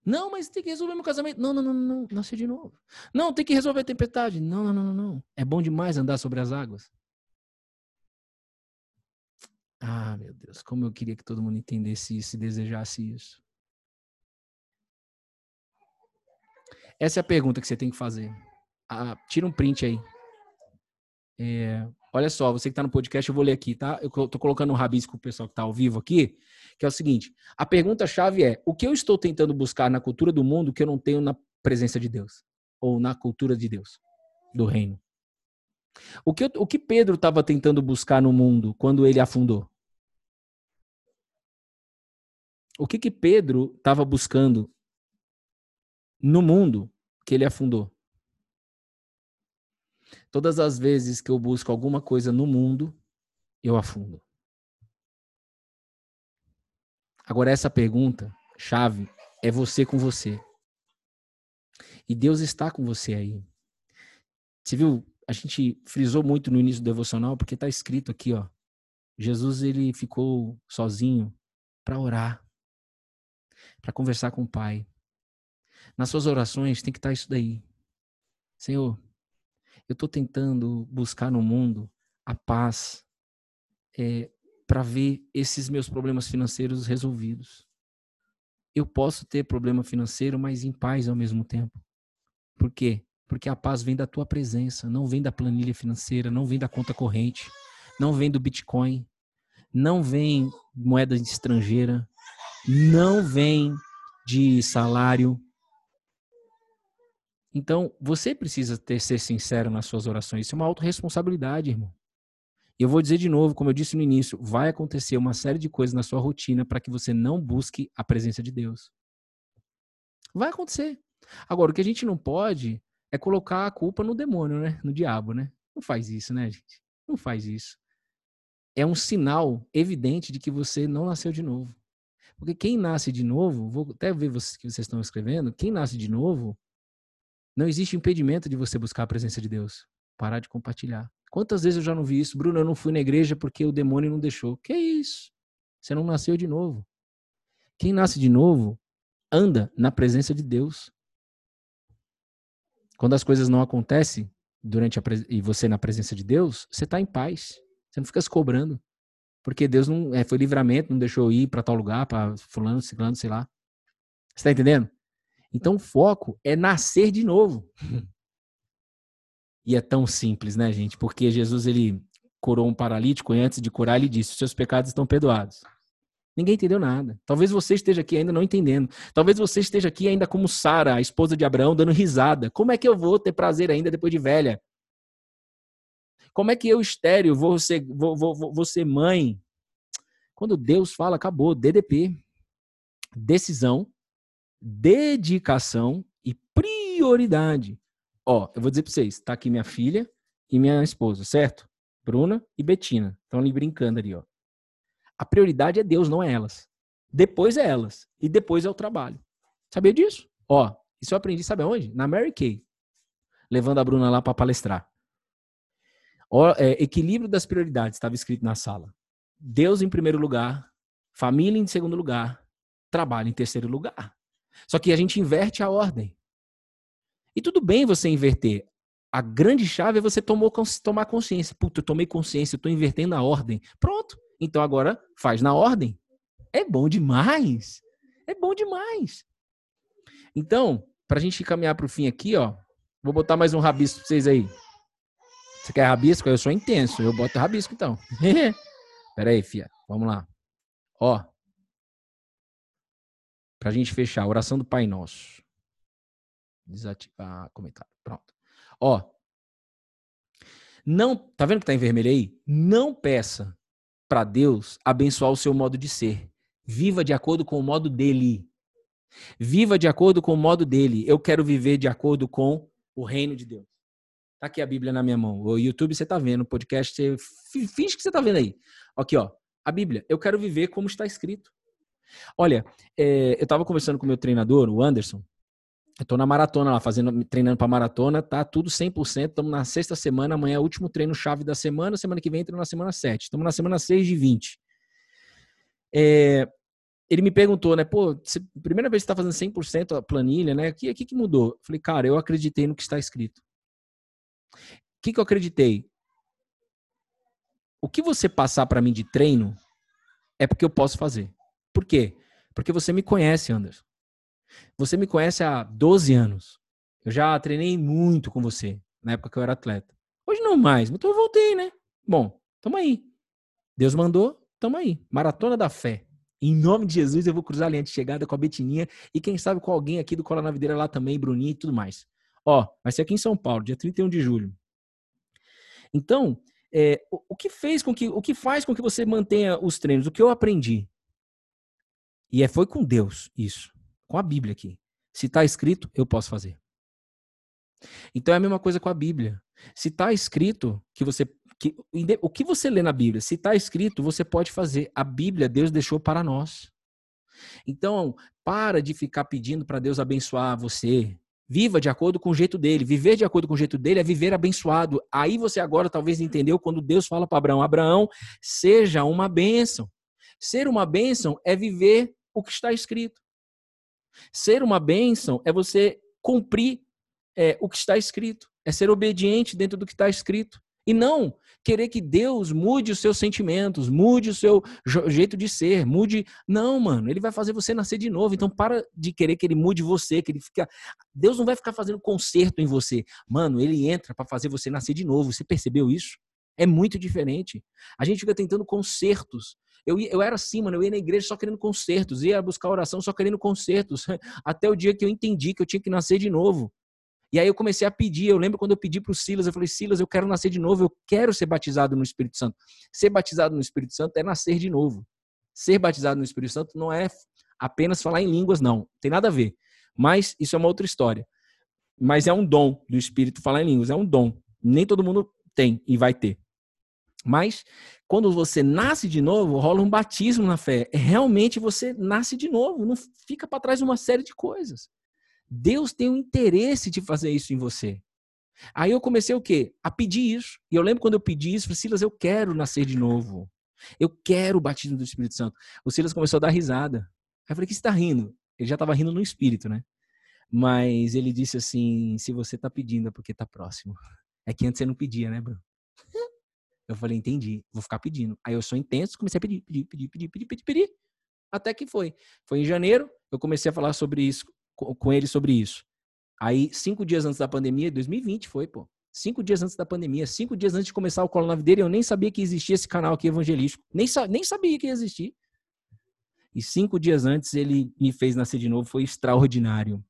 Não, mas tem que resolver meu casamento. Não, não, não, não, nascer de novo. Não, tem que resolver a tempestade. Não, não, não, não. É bom demais andar sobre as águas. Ah, meu Deus, como eu queria que todo mundo entendesse isso e desejasse isso. Essa é a pergunta que você tem que fazer. Ah, tira um print aí. É, olha só, você que está no podcast, eu vou ler aqui, tá? Eu estou colocando um rabisco para o pessoal que está ao vivo aqui, que é o seguinte: a pergunta-chave é: o que eu estou tentando buscar na cultura do mundo que eu não tenho na presença de Deus? Ou na cultura de Deus, do reino? O que, o que Pedro estava tentando buscar no mundo quando ele afundou? O que, que Pedro estava buscando no mundo que ele afundou. Todas as vezes que eu busco alguma coisa no mundo, eu afundo. Agora, essa pergunta, chave, é você com você. E Deus está com você aí. Você viu? A gente frisou muito no início do devocional, porque está escrito aqui, ó. Jesus, ele ficou sozinho para orar, para conversar com o Pai. Nas suas orações tem que estar isso daí. Senhor, eu estou tentando buscar no mundo a paz é, para ver esses meus problemas financeiros resolvidos. Eu posso ter problema financeiro, mas em paz ao mesmo tempo. Por quê? Porque a paz vem da tua presença, não vem da planilha financeira, não vem da conta corrente, não vem do Bitcoin, não vem moeda estrangeira, não vem de salário, então, você precisa ter, ser sincero nas suas orações. Isso é uma autorresponsabilidade, irmão. E eu vou dizer de novo, como eu disse no início, vai acontecer uma série de coisas na sua rotina para que você não busque a presença de Deus. Vai acontecer. Agora, o que a gente não pode é colocar a culpa no demônio, né? No diabo, né? Não faz isso, né, gente? Não faz isso. É um sinal evidente de que você não nasceu de novo. Porque quem nasce de novo, vou até ver o que vocês estão escrevendo, quem nasce de novo não existe impedimento de você buscar a presença de Deus. Parar de compartilhar. Quantas vezes eu já não vi isso? Bruno, eu não fui na igreja porque o demônio não deixou. Que isso? Você não nasceu de novo. Quem nasce de novo anda na presença de Deus. Quando as coisas não acontecem durante a e você na presença de Deus, você está em paz. Você não fica se cobrando. Porque Deus não é, foi livramento, não deixou ir para tal lugar, para fulano, ciclano, sei lá. Você está entendendo? Então o foco é nascer de novo. E é tão simples, né, gente? Porque Jesus ele curou um paralítico e antes de curar ele disse: "Seus pecados estão perdoados". Ninguém entendeu nada. Talvez você esteja aqui ainda não entendendo. Talvez você esteja aqui ainda como Sara, a esposa de Abraão, dando risada. Como é que eu vou ter prazer ainda depois de velha? Como é que eu, estéreo, vou ser, vou, vou, vou ser mãe? Quando Deus fala, acabou. DDP. Decisão dedicação e prioridade. Ó, eu vou dizer para vocês, tá aqui minha filha e minha esposa, certo? Bruna e Betina. Estão ali brincando ali, ó. A prioridade é Deus, não é elas. Depois é elas. E depois é o trabalho. Sabia disso? Ó, isso eu aprendi, sabe aonde? Na Mary Kay. Levando a Bruna lá para palestrar. Ó, é, equilíbrio das prioridades, estava escrito na sala. Deus em primeiro lugar, família em segundo lugar, trabalho em terceiro lugar. Só que a gente inverte a ordem. E tudo bem você inverter. A grande chave é você tomou, tomar consciência. Puta, eu tomei consciência, eu estou invertendo a ordem. Pronto. Então agora faz na ordem. É bom demais. É bom demais. Então, para a gente caminhar para o fim aqui, ó, vou botar mais um rabisco para vocês aí. Você quer rabisco? Eu sou intenso. Eu boto rabisco então. [laughs] Pera aí, fia. Vamos lá. Ó, para a gente fechar, oração do Pai Nosso. Desativar comentário. Pronto. Ó. Não, tá vendo que tá em vermelho aí? Não peça para Deus abençoar o seu modo de ser. Viva de acordo com o modo dele. Viva de acordo com o modo dele. Eu quero viver de acordo com o reino de Deus. Tá aqui a Bíblia na minha mão. O YouTube você tá vendo, o podcast você finge que você tá vendo aí. Aqui, ó. A Bíblia. Eu quero viver como está escrito. Olha, é, eu estava conversando com o meu treinador, o Anderson. Eu tô na maratona lá, fazendo, treinando para maratona, tá tudo 100%. Estamos na sexta semana, amanhã é o último treino chave da semana, semana que vem entra na semana 7. Estamos na semana 6 de 20. É, ele me perguntou, né, pô, primeira vez que você está fazendo 100% a planilha, né, o que, que, que mudou? Eu falei, cara, eu acreditei no que está escrito. O que, que eu acreditei? O que você passar para mim de treino é porque eu posso fazer. Por quê? Porque você me conhece, Anderson. Você me conhece há 12 anos. Eu já treinei muito com você, na época que eu era atleta. Hoje não mais, mas eu voltei, né? Bom, tamo aí. Deus mandou, tamo aí. Maratona da fé. Em nome de Jesus, eu vou cruzar a linha de chegada com a Betininha e quem sabe com alguém aqui do Cola na Videira lá também, Bruninho e tudo mais. Ó, vai ser aqui em São Paulo, dia 31 de julho. Então, é, o, o, que fez com que, o que faz com que você mantenha os treinos? O que eu aprendi? E é, foi com Deus isso, com a Bíblia aqui. Se está escrito, eu posso fazer. Então é a mesma coisa com a Bíblia. Se está escrito que você. Que, o que você lê na Bíblia, se está escrito, você pode fazer. A Bíblia Deus deixou para nós. Então, para de ficar pedindo para Deus abençoar você. Viva de acordo com o jeito dele. Viver de acordo com o jeito dele é viver abençoado. Aí você agora talvez entendeu quando Deus fala para Abraão: Abraão, seja uma bênção. Ser uma bênção é viver o que está escrito. Ser uma bênção é você cumprir é, o que está escrito. É ser obediente dentro do que está escrito. E não querer que Deus mude os seus sentimentos, mude o seu jeito de ser, mude. Não, mano, ele vai fazer você nascer de novo. Então para de querer que ele mude você, que ele fica. Deus não vai ficar fazendo conserto em você. Mano, ele entra para fazer você nascer de novo. Você percebeu isso? É muito diferente. A gente fica tentando consertos. Eu, eu era assim, mano. Eu ia na igreja só querendo consertos, ia buscar oração só querendo consertos. [laughs] Até o dia que eu entendi que eu tinha que nascer de novo. E aí eu comecei a pedir. Eu lembro quando eu pedi para o Silas, eu falei: Silas, eu quero nascer de novo, eu quero ser batizado no Espírito Santo. Ser batizado no Espírito Santo é nascer de novo. Ser batizado no Espírito Santo não é apenas falar em línguas, não. Tem nada a ver. Mas isso é uma outra história. Mas é um dom do Espírito falar em línguas, é um dom. Nem todo mundo tem e vai ter. Mas quando você nasce de novo, rola um batismo na fé. É realmente você nasce de novo, não fica para trás uma série de coisas. Deus tem um interesse de fazer isso em você. Aí eu comecei o quê? A pedir isso. E eu lembro quando eu pedi isso, Silas, eu quero nascer de novo. Eu quero o batismo do Espírito Santo. O Silas começou a dar risada. Aí eu falei, que está rindo? Ele já estava rindo no espírito, né? Mas ele disse assim, se você está pedindo é porque está próximo. É que antes você não pedia, né, Bruno? Eu falei, entendi, vou ficar pedindo. Aí eu sou intenso, comecei a pedir, pedir, pedir, pedir, pedir, pedir, pedir. Até que foi. Foi em janeiro, eu comecei a falar sobre isso com ele sobre isso. Aí, cinco dias antes da pandemia, 2020 foi, pô. Cinco dias antes da pandemia, cinco dias antes de começar o Colo na Videira, eu nem sabia que existia esse canal aqui evangelístico. Nem, nem sabia que ia existir. E cinco dias antes ele me fez nascer de novo, foi extraordinário.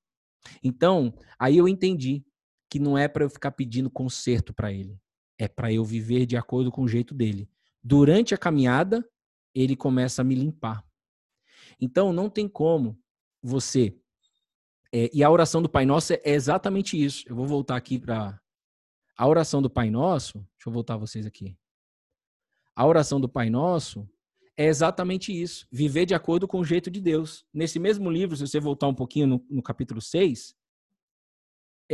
Então, aí eu entendi que não é para eu ficar pedindo conserto para ele. É para eu viver de acordo com o jeito dele. Durante a caminhada, ele começa a me limpar. Então, não tem como você é, e a oração do Pai Nosso é exatamente isso. Eu vou voltar aqui para. A oração do Pai Nosso. Deixa eu voltar vocês aqui. A oração do Pai Nosso é exatamente isso. Viver de acordo com o jeito de Deus. Nesse mesmo livro, se você voltar um pouquinho no, no capítulo 6,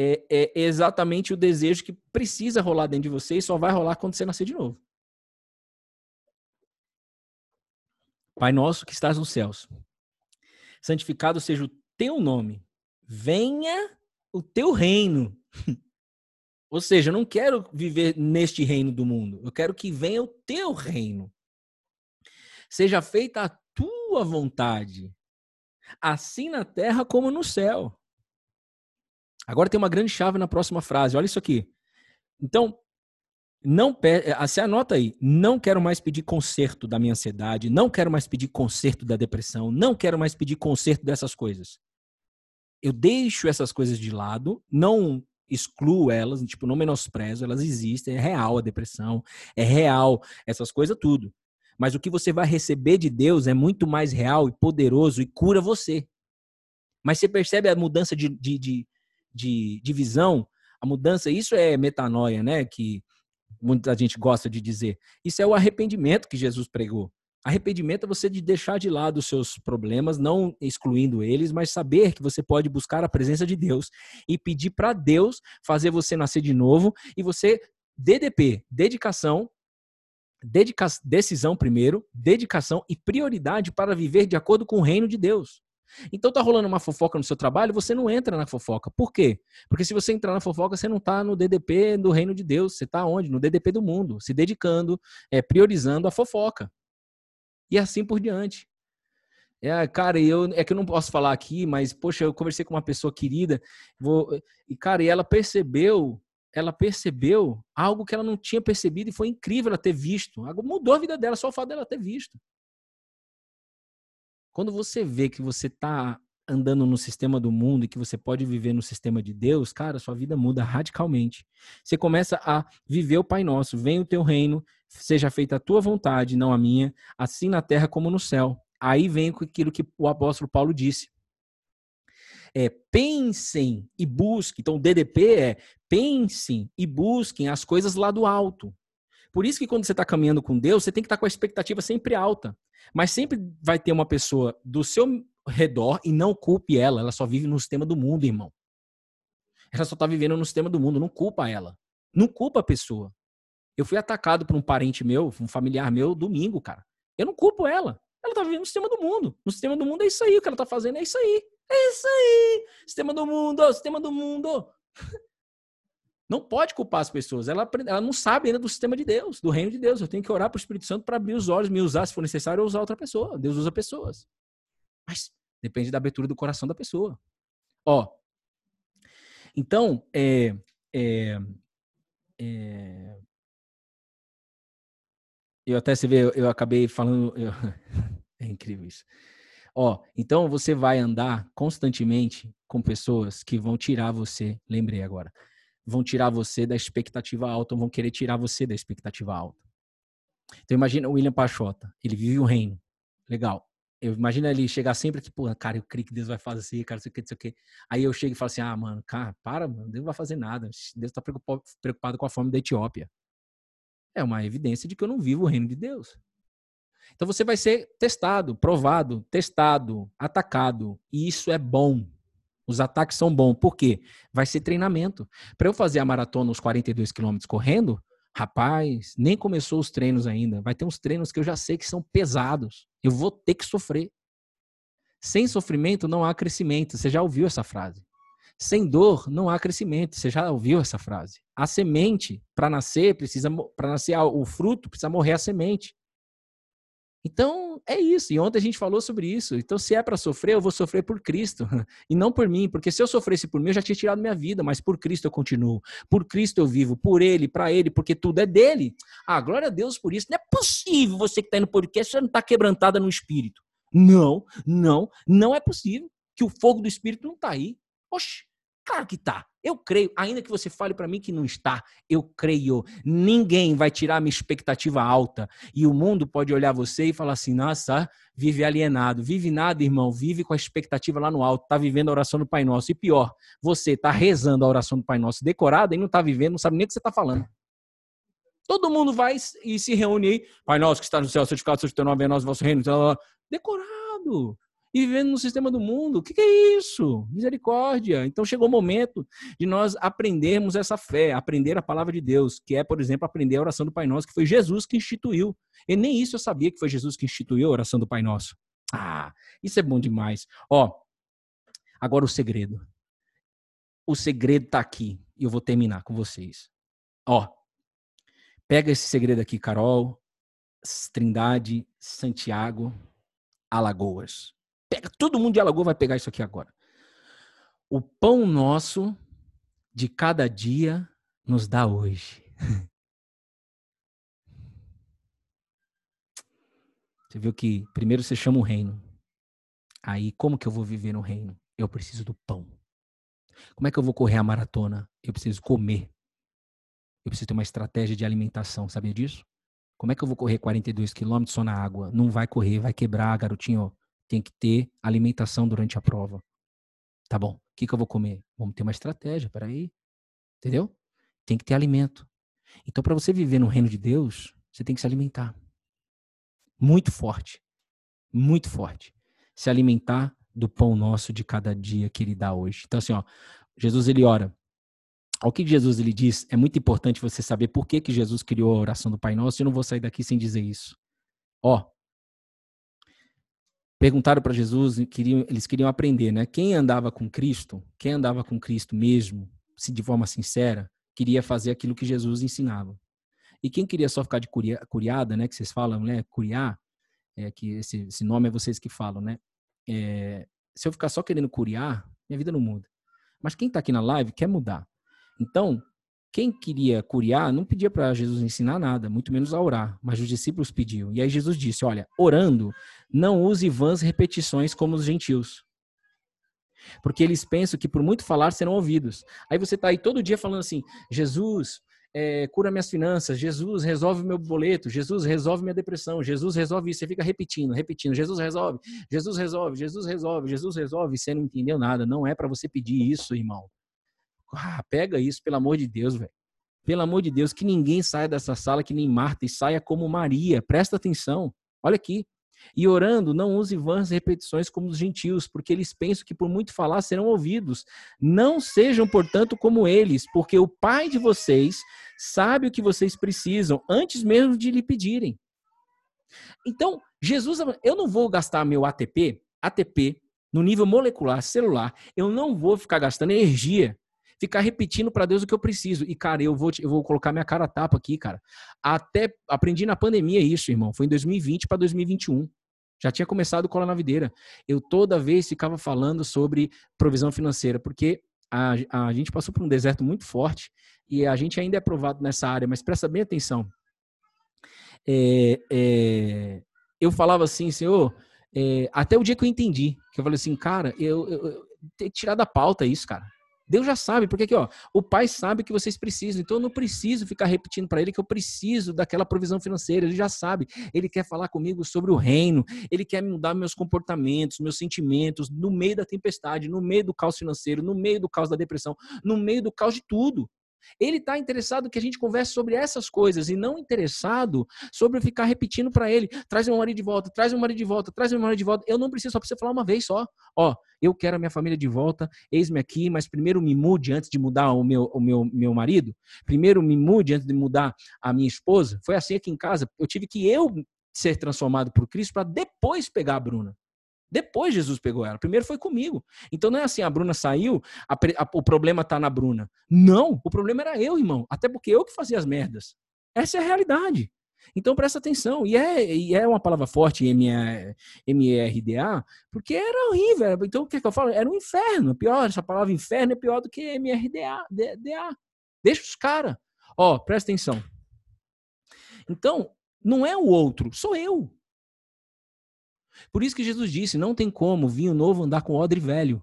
é, é, exatamente o desejo que precisa rolar dentro de você e só vai rolar quando você nascer de novo. Pai nosso que estás nos céus, santificado seja o teu nome, venha o teu reino. [laughs] Ou seja, eu não quero viver neste reino do mundo. Eu quero que venha o teu reino. Seja feita a tua vontade, assim na terra como no céu. Agora tem uma grande chave na próxima frase. Olha isso aqui. Então, não eh, se anota aí, não quero mais pedir conserto da minha ansiedade, não quero mais pedir conserto da depressão, não quero mais pedir conserto dessas coisas eu deixo essas coisas de lado, não excluo elas, tipo, não menosprezo, elas existem, é real a depressão, é real essas coisas tudo. Mas o que você vai receber de Deus é muito mais real e poderoso e cura você. Mas você percebe a mudança de, de, de, de, de visão, a mudança, isso é metanoia, né? Que muita gente gosta de dizer. Isso é o arrependimento que Jesus pregou. Arrependimento é você de deixar de lado os seus problemas, não excluindo eles, mas saber que você pode buscar a presença de Deus e pedir para Deus fazer você nascer de novo e você DDP, dedicação, dedica decisão primeiro, dedicação e prioridade para viver de acordo com o reino de Deus. Então tá rolando uma fofoca no seu trabalho, você não entra na fofoca. Por quê? Porque se você entrar na fofoca, você não tá no DDP do reino de Deus, você tá onde? No DDP do mundo, se dedicando, é, priorizando a fofoca e assim por diante. É, cara, eu é que eu não posso falar aqui, mas poxa, eu conversei com uma pessoa querida, vou, e cara, e ela percebeu, ela percebeu algo que ela não tinha percebido e foi incrível ela ter visto. Mudou a vida dela só o fato dela ter visto. Quando você vê que você está andando no sistema do mundo e que você pode viver no sistema de Deus, cara, sua vida muda radicalmente. Você começa a viver o Pai Nosso, vem o teu reino, seja feita a tua vontade, não a minha, assim na terra como no céu. Aí vem aquilo que o apóstolo Paulo disse. é pensem e busquem. Então, o DDP é pensem e busquem as coisas lá do alto. Por isso que quando você está caminhando com Deus, você tem que estar tá com a expectativa sempre alta. Mas sempre vai ter uma pessoa do seu redor e não culpe ela. Ela só vive no sistema do mundo, irmão. Ela só está vivendo no sistema do mundo. Não culpa ela. Não culpa a pessoa. Eu fui atacado por um parente meu, um familiar meu, domingo, cara. Eu não culpo ela. Ela tá vivendo no sistema do mundo. No sistema do mundo é isso aí. O que ela tá fazendo é isso aí. É isso aí. Sistema do mundo, sistema do mundo. [laughs] Não pode culpar as pessoas. Ela, ela não sabe ainda do sistema de Deus, do reino de Deus. Eu tenho que orar para o Espírito Santo para abrir os olhos, me usar se for necessário, ou usar outra pessoa. Deus usa pessoas. Mas depende da abertura do coração da pessoa. Ó. Então, é, é, é, eu até, você vê, eu acabei falando. Eu, [laughs] é incrível isso. Ó, então você vai andar constantemente com pessoas que vão tirar você, lembrei agora, vão tirar você da expectativa alta, vão querer tirar você da expectativa alta. Então imagina o William Pachota, ele vive o reino, legal. Eu imagino ele chegar sempre aqui, pô, cara, eu creio que Deus vai fazer, cara, sei o que, sei o que. Aí eu chego e falo assim, ah, mano, cara, para, mano, Deus não vai fazer nada. Deus está preocupado com a fome da Etiópia. É uma evidência de que eu não vivo o reino de Deus. Então você vai ser testado, provado, testado, atacado. E isso é bom. Os ataques são bons. Por quê? Vai ser treinamento. Para eu fazer a maratona os 42 quilômetros correndo, rapaz, nem começou os treinos ainda. Vai ter uns treinos que eu já sei que são pesados. Eu vou ter que sofrer. Sem sofrimento não há crescimento. Você já ouviu essa frase? Sem dor não há crescimento. Você já ouviu essa frase? A semente, para nascer, precisa para nascer o fruto, precisa morrer a semente. Então, é isso. E ontem a gente falou sobre isso. Então, se é para sofrer, eu vou sofrer por Cristo [laughs] e não por mim, porque se eu sofresse por mim, eu já tinha tirado minha vida, mas por Cristo eu continuo. Por Cristo eu vivo, por Ele, para Ele, porque tudo é dele. Ah, glória a Deus por isso. Não é possível você que está no podcast, você não está quebrantada no espírito. Não, não, não é possível que o fogo do espírito não está aí. Oxe, claro que está. Eu creio, ainda que você fale para mim que não está, eu creio. Ninguém vai tirar minha expectativa alta. E o mundo pode olhar você e falar assim: nossa, vive alienado. Vive nada, irmão. Vive com a expectativa lá no alto. Está vivendo a oração do Pai Nosso. E pior, você está rezando a oração do Pai Nosso decorada e não está vivendo, não sabe nem o que você está falando. Todo mundo vai e se reúne aí. Pai Nosso que está no céu, certificado, seja o teu nome, é nosso vosso reino. Decorado e vivendo no sistema do mundo. O que, que é isso? Misericórdia. Então chegou o momento de nós aprendermos essa fé, aprender a palavra de Deus, que é, por exemplo, aprender a oração do Pai Nosso, que foi Jesus que instituiu. E nem isso eu sabia que foi Jesus que instituiu a oração do Pai Nosso. Ah, isso é bom demais. Ó, agora o segredo. O segredo está aqui e eu vou terminar com vocês. Ó, pega esse segredo aqui, Carol, Trindade, Santiago, Alagoas. Pega, todo mundo de Alagoa vai pegar isso aqui agora. O pão nosso de cada dia nos dá hoje. [laughs] Você viu que primeiro você chama o reino. Aí, como que eu vou viver no reino? Eu preciso do pão. Como é que eu vou correr a maratona? Eu preciso comer. Eu preciso ter uma estratégia de alimentação, sabia disso? Como é que eu vou correr 42 quilômetros só na água? Não vai correr, vai quebrar, garotinho tem que ter alimentação durante a prova. Tá bom, o que, que eu vou comer? Vamos ter uma estratégia, peraí. Entendeu? Tem que ter alimento. Então, para você viver no reino de Deus, você tem que se alimentar. Muito forte. Muito forte. Se alimentar do pão nosso de cada dia que ele dá hoje. Então, assim, ó, Jesus ele ora. O que Jesus ele diz, é muito importante você saber por que, que Jesus criou a oração do Pai Nosso. Eu não vou sair daqui sem dizer isso. Ó, perguntaram para Jesus, queriam, eles queriam aprender, né? Quem andava com Cristo, quem andava com Cristo mesmo, se de forma sincera, queria fazer aquilo que Jesus ensinava. E quem queria só ficar de curia, curiada, né? Que vocês falam, né? Curiar, é, que esse, esse nome é vocês que falam, né? É, se eu ficar só querendo curiar, minha vida não muda. Mas quem está aqui na live quer mudar. Então, quem queria curiar não pedia para Jesus ensinar nada, muito menos a orar, mas os discípulos pediam. E aí Jesus disse: Olha, orando, não use vãs repetições como os gentios. Porque eles pensam que por muito falar serão ouvidos. Aí você está aí todo dia falando assim: Jesus, é, cura minhas finanças, Jesus resolve meu boleto, Jesus resolve minha depressão, Jesus resolve isso. Você fica repetindo, repetindo, Jesus resolve, Jesus resolve, Jesus resolve, Jesus resolve. Você não entendeu nada. Não é para você pedir isso, irmão. Ah, pega isso, pelo amor de Deus, velho. Pelo amor de Deus, que ninguém saia dessa sala que nem Marta e saia como Maria. Presta atenção. Olha aqui. E orando, não use vãs repetições como os gentios, porque eles pensam que por muito falar serão ouvidos. Não sejam, portanto, como eles, porque o Pai de vocês sabe o que vocês precisam antes mesmo de lhe pedirem. Então, Jesus, eu não vou gastar meu ATP, ATP, no nível molecular, celular, eu não vou ficar gastando energia ficar repetindo para Deus o que eu preciso. E, cara, eu vou, eu vou colocar minha cara tapa aqui, cara. Até aprendi na pandemia isso, irmão. Foi em 2020 para 2021. Já tinha começado o Cola na Videira. Eu toda vez ficava falando sobre provisão financeira, porque a, a gente passou por um deserto muito forte e a gente ainda é aprovado nessa área, mas presta bem atenção. É, é, eu falava assim, Senhor, é, até o dia que eu entendi, que eu falei assim, cara, eu, eu, eu ter tirado da pauta isso, cara. Deus já sabe, porque aqui, ó, o pai sabe que vocês precisam, então eu não preciso ficar repetindo para ele que eu preciso daquela provisão financeira, ele já sabe. Ele quer falar comigo sobre o reino, ele quer mudar meus comportamentos, meus sentimentos, no meio da tempestade, no meio do caos financeiro, no meio do caos da depressão, no meio do caos de tudo. Ele está interessado que a gente converse sobre essas coisas e não interessado sobre ficar repetindo para ele: traz meu marido de volta, traz meu marido de volta, traz meu marido de volta. Eu não preciso, só precisa falar uma vez só. Ó, eu quero a minha família de volta, eis-me aqui, mas primeiro me mude antes de mudar o meu, o meu, meu marido. Primeiro me mude antes de mudar a minha esposa. Foi assim aqui em casa. Eu tive que eu ser transformado por Cristo para depois pegar a Bruna. Depois Jesus pegou ela. Primeiro foi comigo. Então não é assim, a Bruna saiu, a, a, o problema tá na Bruna. Não, o problema era eu, irmão. Até porque eu que fazia as merdas. Essa é a realidade. Então presta atenção. E é, e é uma palavra forte, M-E-R-D-A, porque era horrível. Então o que, é que eu falo? Era um inferno. Pior, essa palavra inferno é pior do que M-R-D-A. Deixa os caras. Ó, presta atenção. Então, não é o outro, sou eu. Por isso que Jesus disse: não tem como vinho novo andar com odre velho.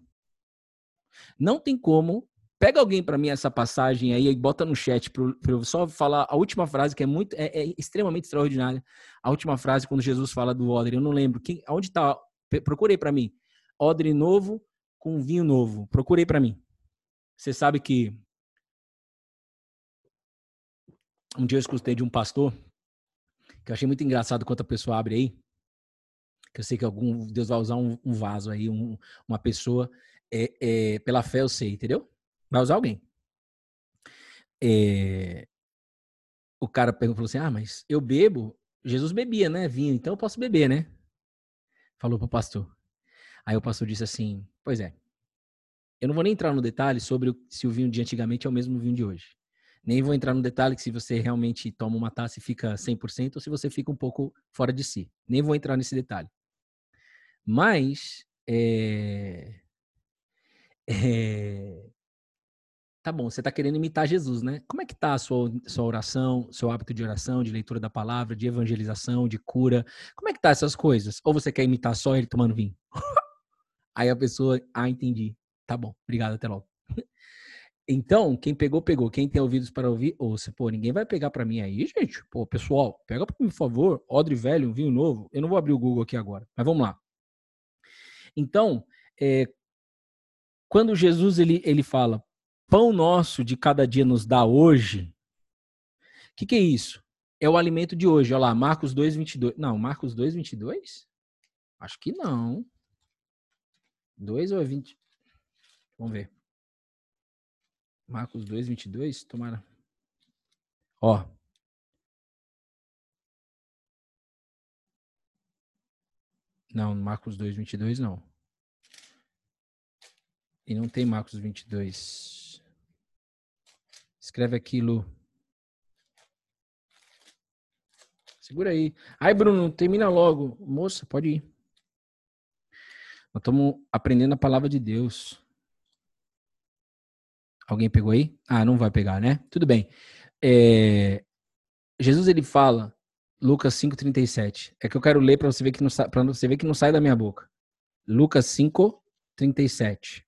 Não tem como. Pega alguém para mim essa passagem aí e bota no chat para eu só falar a última frase que é muito é, é, extremamente extraordinária. A última frase quando Jesus fala do odre, eu não lembro quem, aonde está. Procurei para mim. Odre novo com vinho novo. Procurei para mim. Você sabe que um dia eu escutei de um pastor que eu achei muito engraçado quando a pessoa abre aí que eu sei que algum Deus vai usar um, um vaso aí, um, uma pessoa, é, é, pela fé eu sei, entendeu? Vai usar alguém. É, o cara perguntou assim: Ah, mas eu bebo, Jesus bebia, né? Vinho, então eu posso beber, né? Falou pro pastor. Aí o pastor disse assim: Pois é. Eu não vou nem entrar no detalhe sobre se o vinho de antigamente é o mesmo vinho de hoje. Nem vou entrar no detalhe que se você realmente toma uma taça e fica 100% ou se você fica um pouco fora de si. Nem vou entrar nesse detalhe. Mas, é, é, tá bom, você está querendo imitar Jesus, né? Como é que tá a sua, sua oração, seu hábito de oração, de leitura da palavra, de evangelização, de cura? Como é que tá essas coisas? Ou você quer imitar só ele tomando vinho? [laughs] Aí a pessoa, ah, entendi. Tá bom, obrigado, até logo. [laughs] Então, quem pegou, pegou. Quem tem ouvidos para ouvir, ouça. Pô, ninguém vai pegar para mim aí, gente. Pô, pessoal, pega para mim, por favor. Odre velho, um vinho novo. Eu não vou abrir o Google aqui agora, mas vamos lá. Então, é, quando Jesus ele, ele fala, pão nosso de cada dia nos dá hoje, o que, que é isso? É o alimento de hoje. Olha lá, Marcos 2, 22. Não, Marcos 2, 22? Acho que não. 2 ou é 20? Vamos ver. Marcos 2, 22? Tomara. Ó. Não, Marcos 2, 22 não. E não tem Marcos 22. Escreve aqui, Lu. Segura aí. Ai, Bruno, termina logo. Moça, pode ir. Nós estamos aprendendo a palavra de Deus. Alguém pegou aí? Ah, não vai pegar, né? Tudo bem. É... Jesus ele fala Lucas 5:37. É que eu quero ler para você ver que não para você ver que não sai da minha boca. Lucas 5:37.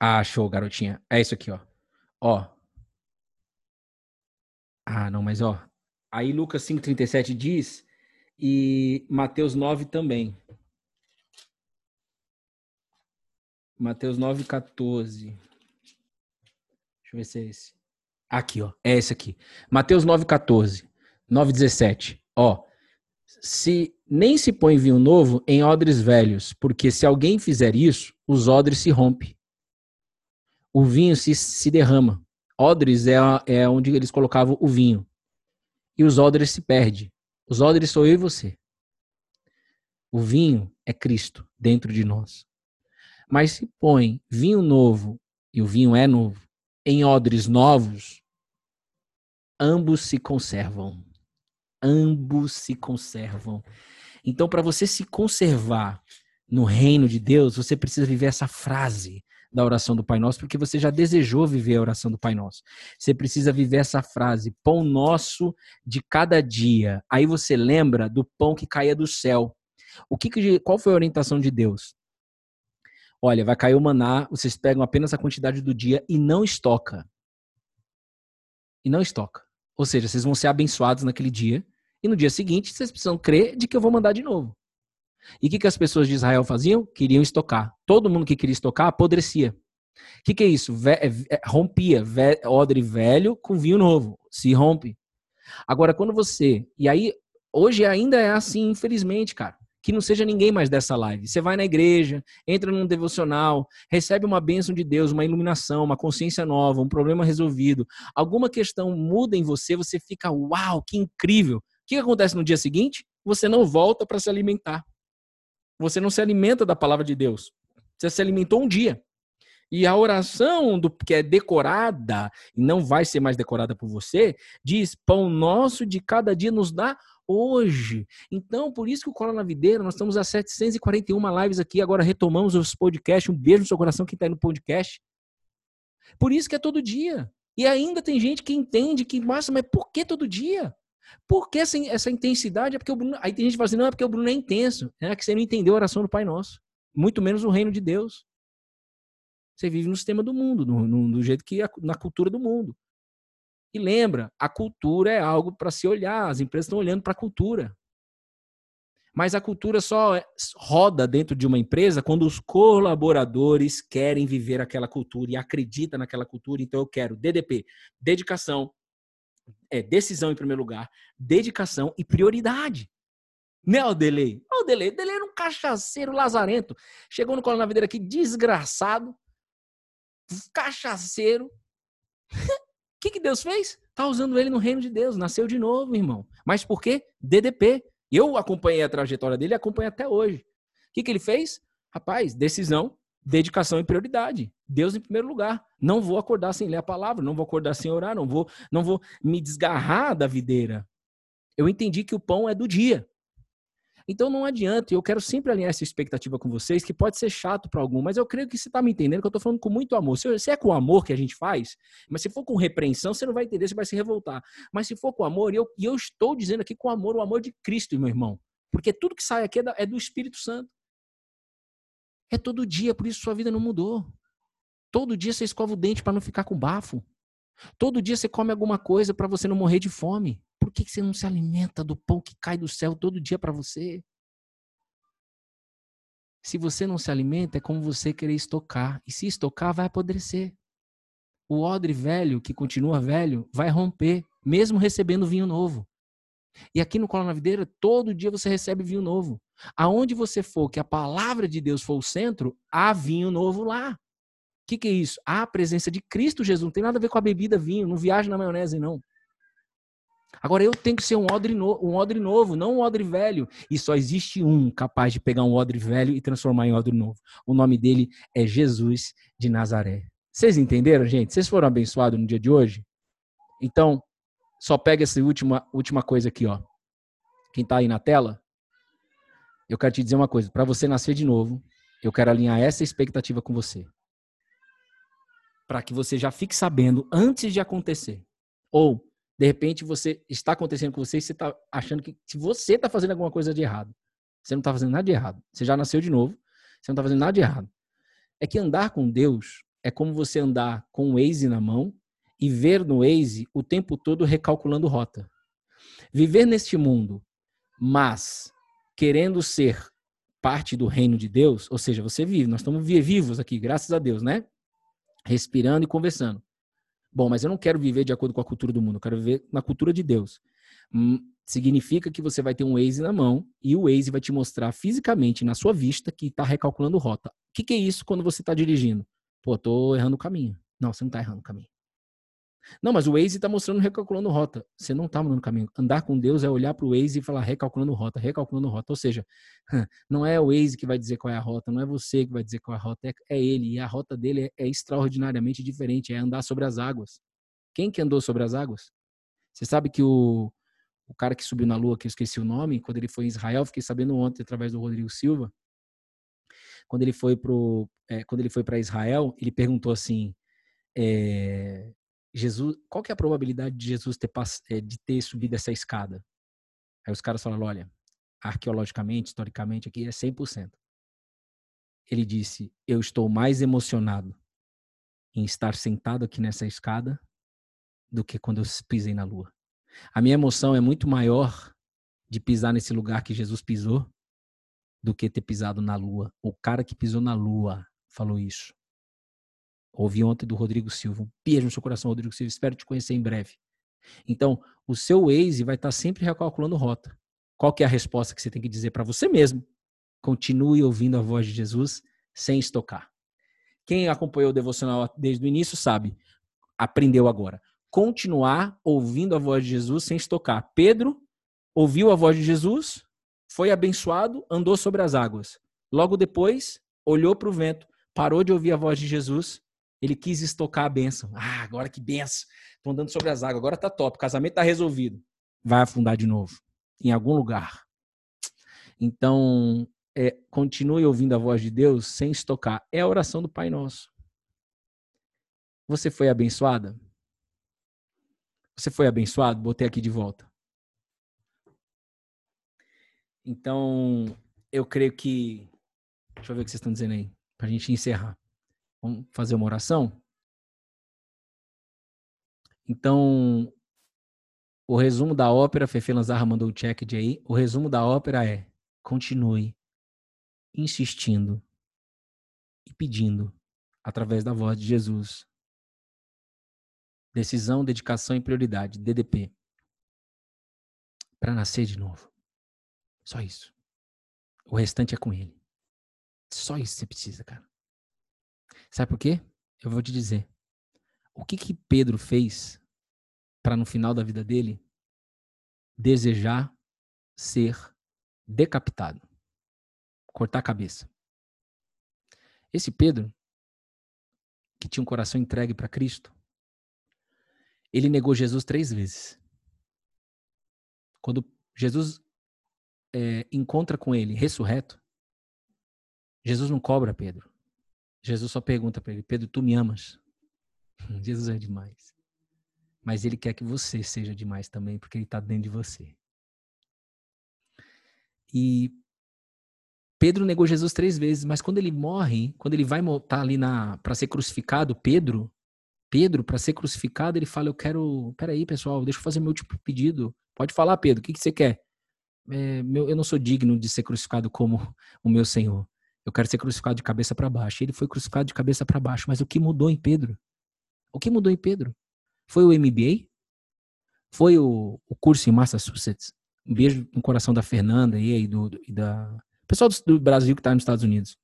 Ah, show, garotinha. É isso aqui, ó. Ó. Ah, não, mas ó. Aí Lucas 5,37 diz, e Mateus 9 também. Mateus 9,14. Deixa eu ver se é esse. Aqui, ó. É esse aqui. Mateus 9,14. 9,17. Ó. Se nem se põe vinho novo em odres velhos, porque se alguém fizer isso, os odres se rompem. O vinho se, se derrama. Odres é, é onde eles colocavam o vinho. E os odres se perdem. Os odres sou eu e você. O vinho é Cristo dentro de nós. Mas se põe vinho novo, e o vinho é novo, em odres novos, ambos se conservam. Ambos se conservam. Então, para você se conservar no reino de Deus, você precisa viver essa frase da oração do Pai Nosso, porque você já desejou viver a oração do Pai Nosso. Você precisa viver essa frase, pão nosso de cada dia. Aí você lembra do pão que caía do céu. O que, que qual foi a orientação de Deus? Olha, vai cair o maná, vocês pegam apenas a quantidade do dia e não estoca. E não estoca. Ou seja, vocês vão ser abençoados naquele dia e no dia seguinte vocês precisam crer de que eu vou mandar de novo. E o que, que as pessoas de Israel faziam? Queriam estocar. Todo mundo que queria estocar apodrecia. O que, que é isso? Ve é, é, rompia ve odre velho com vinho novo. Se rompe. Agora, quando você. E aí, hoje ainda é assim, infelizmente, cara. Que não seja ninguém mais dessa live. Você vai na igreja, entra num devocional, recebe uma bênção de Deus, uma iluminação, uma consciência nova, um problema resolvido. Alguma questão muda em você, você fica, uau, que incrível. O que acontece no dia seguinte? Você não volta para se alimentar. Você não se alimenta da palavra de Deus. Você se alimentou um dia. E a oração do que é decorada e não vai ser mais decorada por você, diz: "Pão nosso de cada dia nos dá hoje". Então, por isso que o Cola na Videira, nós estamos a 741 lives aqui, agora retomamos os podcasts. Um beijo no seu coração que está aí no podcast. Por isso que é todo dia. E ainda tem gente que entende que, massa, mas por que todo dia? Por que essa, essa intensidade? É porque o Bruno. Aí tem gente que fala assim: não, é porque o Bruno é intenso. É que você não entendeu a oração do Pai Nosso. Muito menos o reino de Deus. Você vive no sistema do mundo, no, no, do jeito que. na cultura do mundo. E lembra, a cultura é algo para se olhar. As empresas estão olhando para a cultura. Mas a cultura só é, roda dentro de uma empresa quando os colaboradores querem viver aquela cultura e acreditam naquela cultura. Então eu quero DDP, dedicação, é decisão em primeiro lugar, dedicação e prioridade. Né, o Delay? O era um cachaceiro lazarento. Chegou no Colonavideiro aqui desgraçado, cachaceiro. [laughs] O que, que Deus fez? Tá usando ele no reino de Deus. Nasceu de novo, irmão. Mas por quê? DDP. Eu acompanhei a trajetória dele e acompanho até hoje. O que, que ele fez? Rapaz, decisão, dedicação e prioridade. Deus em primeiro lugar. Não vou acordar sem ler a palavra, não vou acordar sem orar, não vou, não vou me desgarrar da videira. Eu entendi que o pão é do dia. Então não adianta, eu quero sempre alinhar essa expectativa com vocês, que pode ser chato para algum, mas eu creio que você está me entendendo, que eu estou falando com muito amor. Se, se, é com amor que a gente faz, mas se for com repreensão, você não vai entender, você vai se revoltar. Mas se for com amor, e eu, eu estou dizendo aqui com amor, o amor de Cristo, meu irmão. Porque tudo que sai aqui é, da, é do Espírito Santo. É todo dia, por isso sua vida não mudou. Todo dia você escova o dente para não ficar com bafo. Todo dia você come alguma coisa para você não morrer de fome. Por que você não se alimenta do pão que cai do céu todo dia para você? Se você não se alimenta, é como você querer estocar. E se estocar, vai apodrecer. O odre velho, que continua velho, vai romper, mesmo recebendo vinho novo. E aqui no Cola na Videira, todo dia você recebe vinho novo. Aonde você for, que a palavra de Deus for o centro, há vinho novo lá. O que, que é isso? Há a presença de Cristo Jesus. Não tem nada a ver com a bebida vinho. Não viaja na maionese, não. Agora eu tenho que ser um odre, no, um odre novo, não um odre velho. E só existe um capaz de pegar um odre velho e transformar em odre novo. O nome dele é Jesus de Nazaré. Vocês entenderam, gente? Vocês foram abençoados no dia de hoje? Então, só pega essa última, última coisa aqui, ó. Quem está aí na tela, eu quero te dizer uma coisa. Para você nascer de novo, eu quero alinhar essa expectativa com você. Para que você já fique sabendo antes de acontecer. Ou, de repente, você está acontecendo com você e você está achando que se você está fazendo alguma coisa de errado. Você não está fazendo nada de errado. Você já nasceu de novo. Você não está fazendo nada de errado. É que andar com Deus é como você andar com o Waze na mão e ver no Waze o tempo todo recalculando rota. Viver neste mundo, mas querendo ser parte do reino de Deus, ou seja, você vive, nós estamos vivos aqui, graças a Deus, né? Respirando e conversando. Bom, mas eu não quero viver de acordo com a cultura do mundo, eu quero viver na cultura de Deus. Hum, significa que você vai ter um Waze na mão e o Waze vai te mostrar fisicamente na sua vista que está recalculando rota. O que, que, é isso quando você está dirigindo? Pô, tô errando o caminho. Não, você não está errando o caminho. Não, mas o Waze está mostrando recalculando rota. Você não está mudando o caminho. Andar com Deus é olhar para o Waze e falar recalculando rota, recalculando rota. Ou seja, [laughs] não é o Waze que vai dizer qual é a rota, não é você que vai dizer qual é a rota, é, é ele. E a rota dele é, é extraordinariamente diferente, é andar sobre as águas. Quem que andou sobre as águas? Você sabe que o, o cara que subiu na lua, que eu esqueci o nome, quando ele foi em Israel, fiquei sabendo ontem através do Rodrigo Silva, quando ele foi pro, é, para Israel, ele perguntou assim, é, Jesus, qual que é a probabilidade de Jesus ter, é, de ter subido essa escada? Aí os caras falaram, olha, arqueologicamente, historicamente, aqui é 100%. Ele disse, eu estou mais emocionado em estar sentado aqui nessa escada do que quando eu pisei na lua. A minha emoção é muito maior de pisar nesse lugar que Jesus pisou do que ter pisado na lua. O cara que pisou na lua falou isso. Ouvi ontem do Rodrigo Silva. Um beijo no seu coração, Rodrigo Silva. Espero te conhecer em breve. Então, o seu Waze vai estar sempre recalculando rota. Qual que é a resposta que você tem que dizer para você mesmo? Continue ouvindo a voz de Jesus sem estocar. Quem acompanhou o devocional desde o início sabe, aprendeu agora continuar ouvindo a voz de Jesus sem estocar. Pedro ouviu a voz de Jesus, foi abençoado, andou sobre as águas. Logo depois, olhou para o vento, parou de ouvir a voz de Jesus, ele quis estocar a bênção. Ah, agora que benção. Estou andando sobre as águas, agora tá top, o casamento tá resolvido. Vai afundar de novo, em algum lugar. Então, é, continue ouvindo a voz de Deus sem estocar. É a oração do Pai Nosso. Você foi abençoada? Você foi abençoado? Botei aqui de volta. Então, eu creio que. Deixa eu ver o que vocês estão dizendo aí, para a gente encerrar. Vamos fazer uma oração? Então, o resumo da ópera, Fefe Lanzarra mandou o check de aí. O resumo da ópera é: continue insistindo e pedindo através da voz de Jesus Decisão, dedicação e prioridade. DDP. Para nascer de novo. Só isso. O restante é com ele. Só isso você precisa, cara. Sabe por quê? Eu vou te dizer. O que que Pedro fez para no final da vida dele desejar ser decapitado, cortar a cabeça? Esse Pedro que tinha um coração entregue para Cristo, ele negou Jesus três vezes. Quando Jesus é, encontra com ele ressurreto, Jesus não cobra Pedro. Jesus só pergunta para ele: Pedro, tu me amas? [laughs] Jesus é demais. Mas ele quer que você seja demais também, porque ele está dentro de você. E Pedro negou Jesus três vezes, mas quando ele morre, quando ele vai estar ali para ser crucificado, Pedro, Pedro, para ser crucificado, ele fala: Eu quero. Peraí, pessoal, deixa eu fazer meu tipo de pedido. Pode falar, Pedro, o que, que você quer? É, meu, eu não sou digno de ser crucificado como [laughs] o meu Senhor. Eu quero ser crucificado de cabeça para baixo. Ele foi crucificado de cabeça para baixo. Mas o que mudou em Pedro? O que mudou em Pedro? Foi o MBA? Foi o, o curso em Massachusetts? Um beijo no coração da Fernanda e aí do, do, e da pessoal do, do Brasil que está nos Estados Unidos.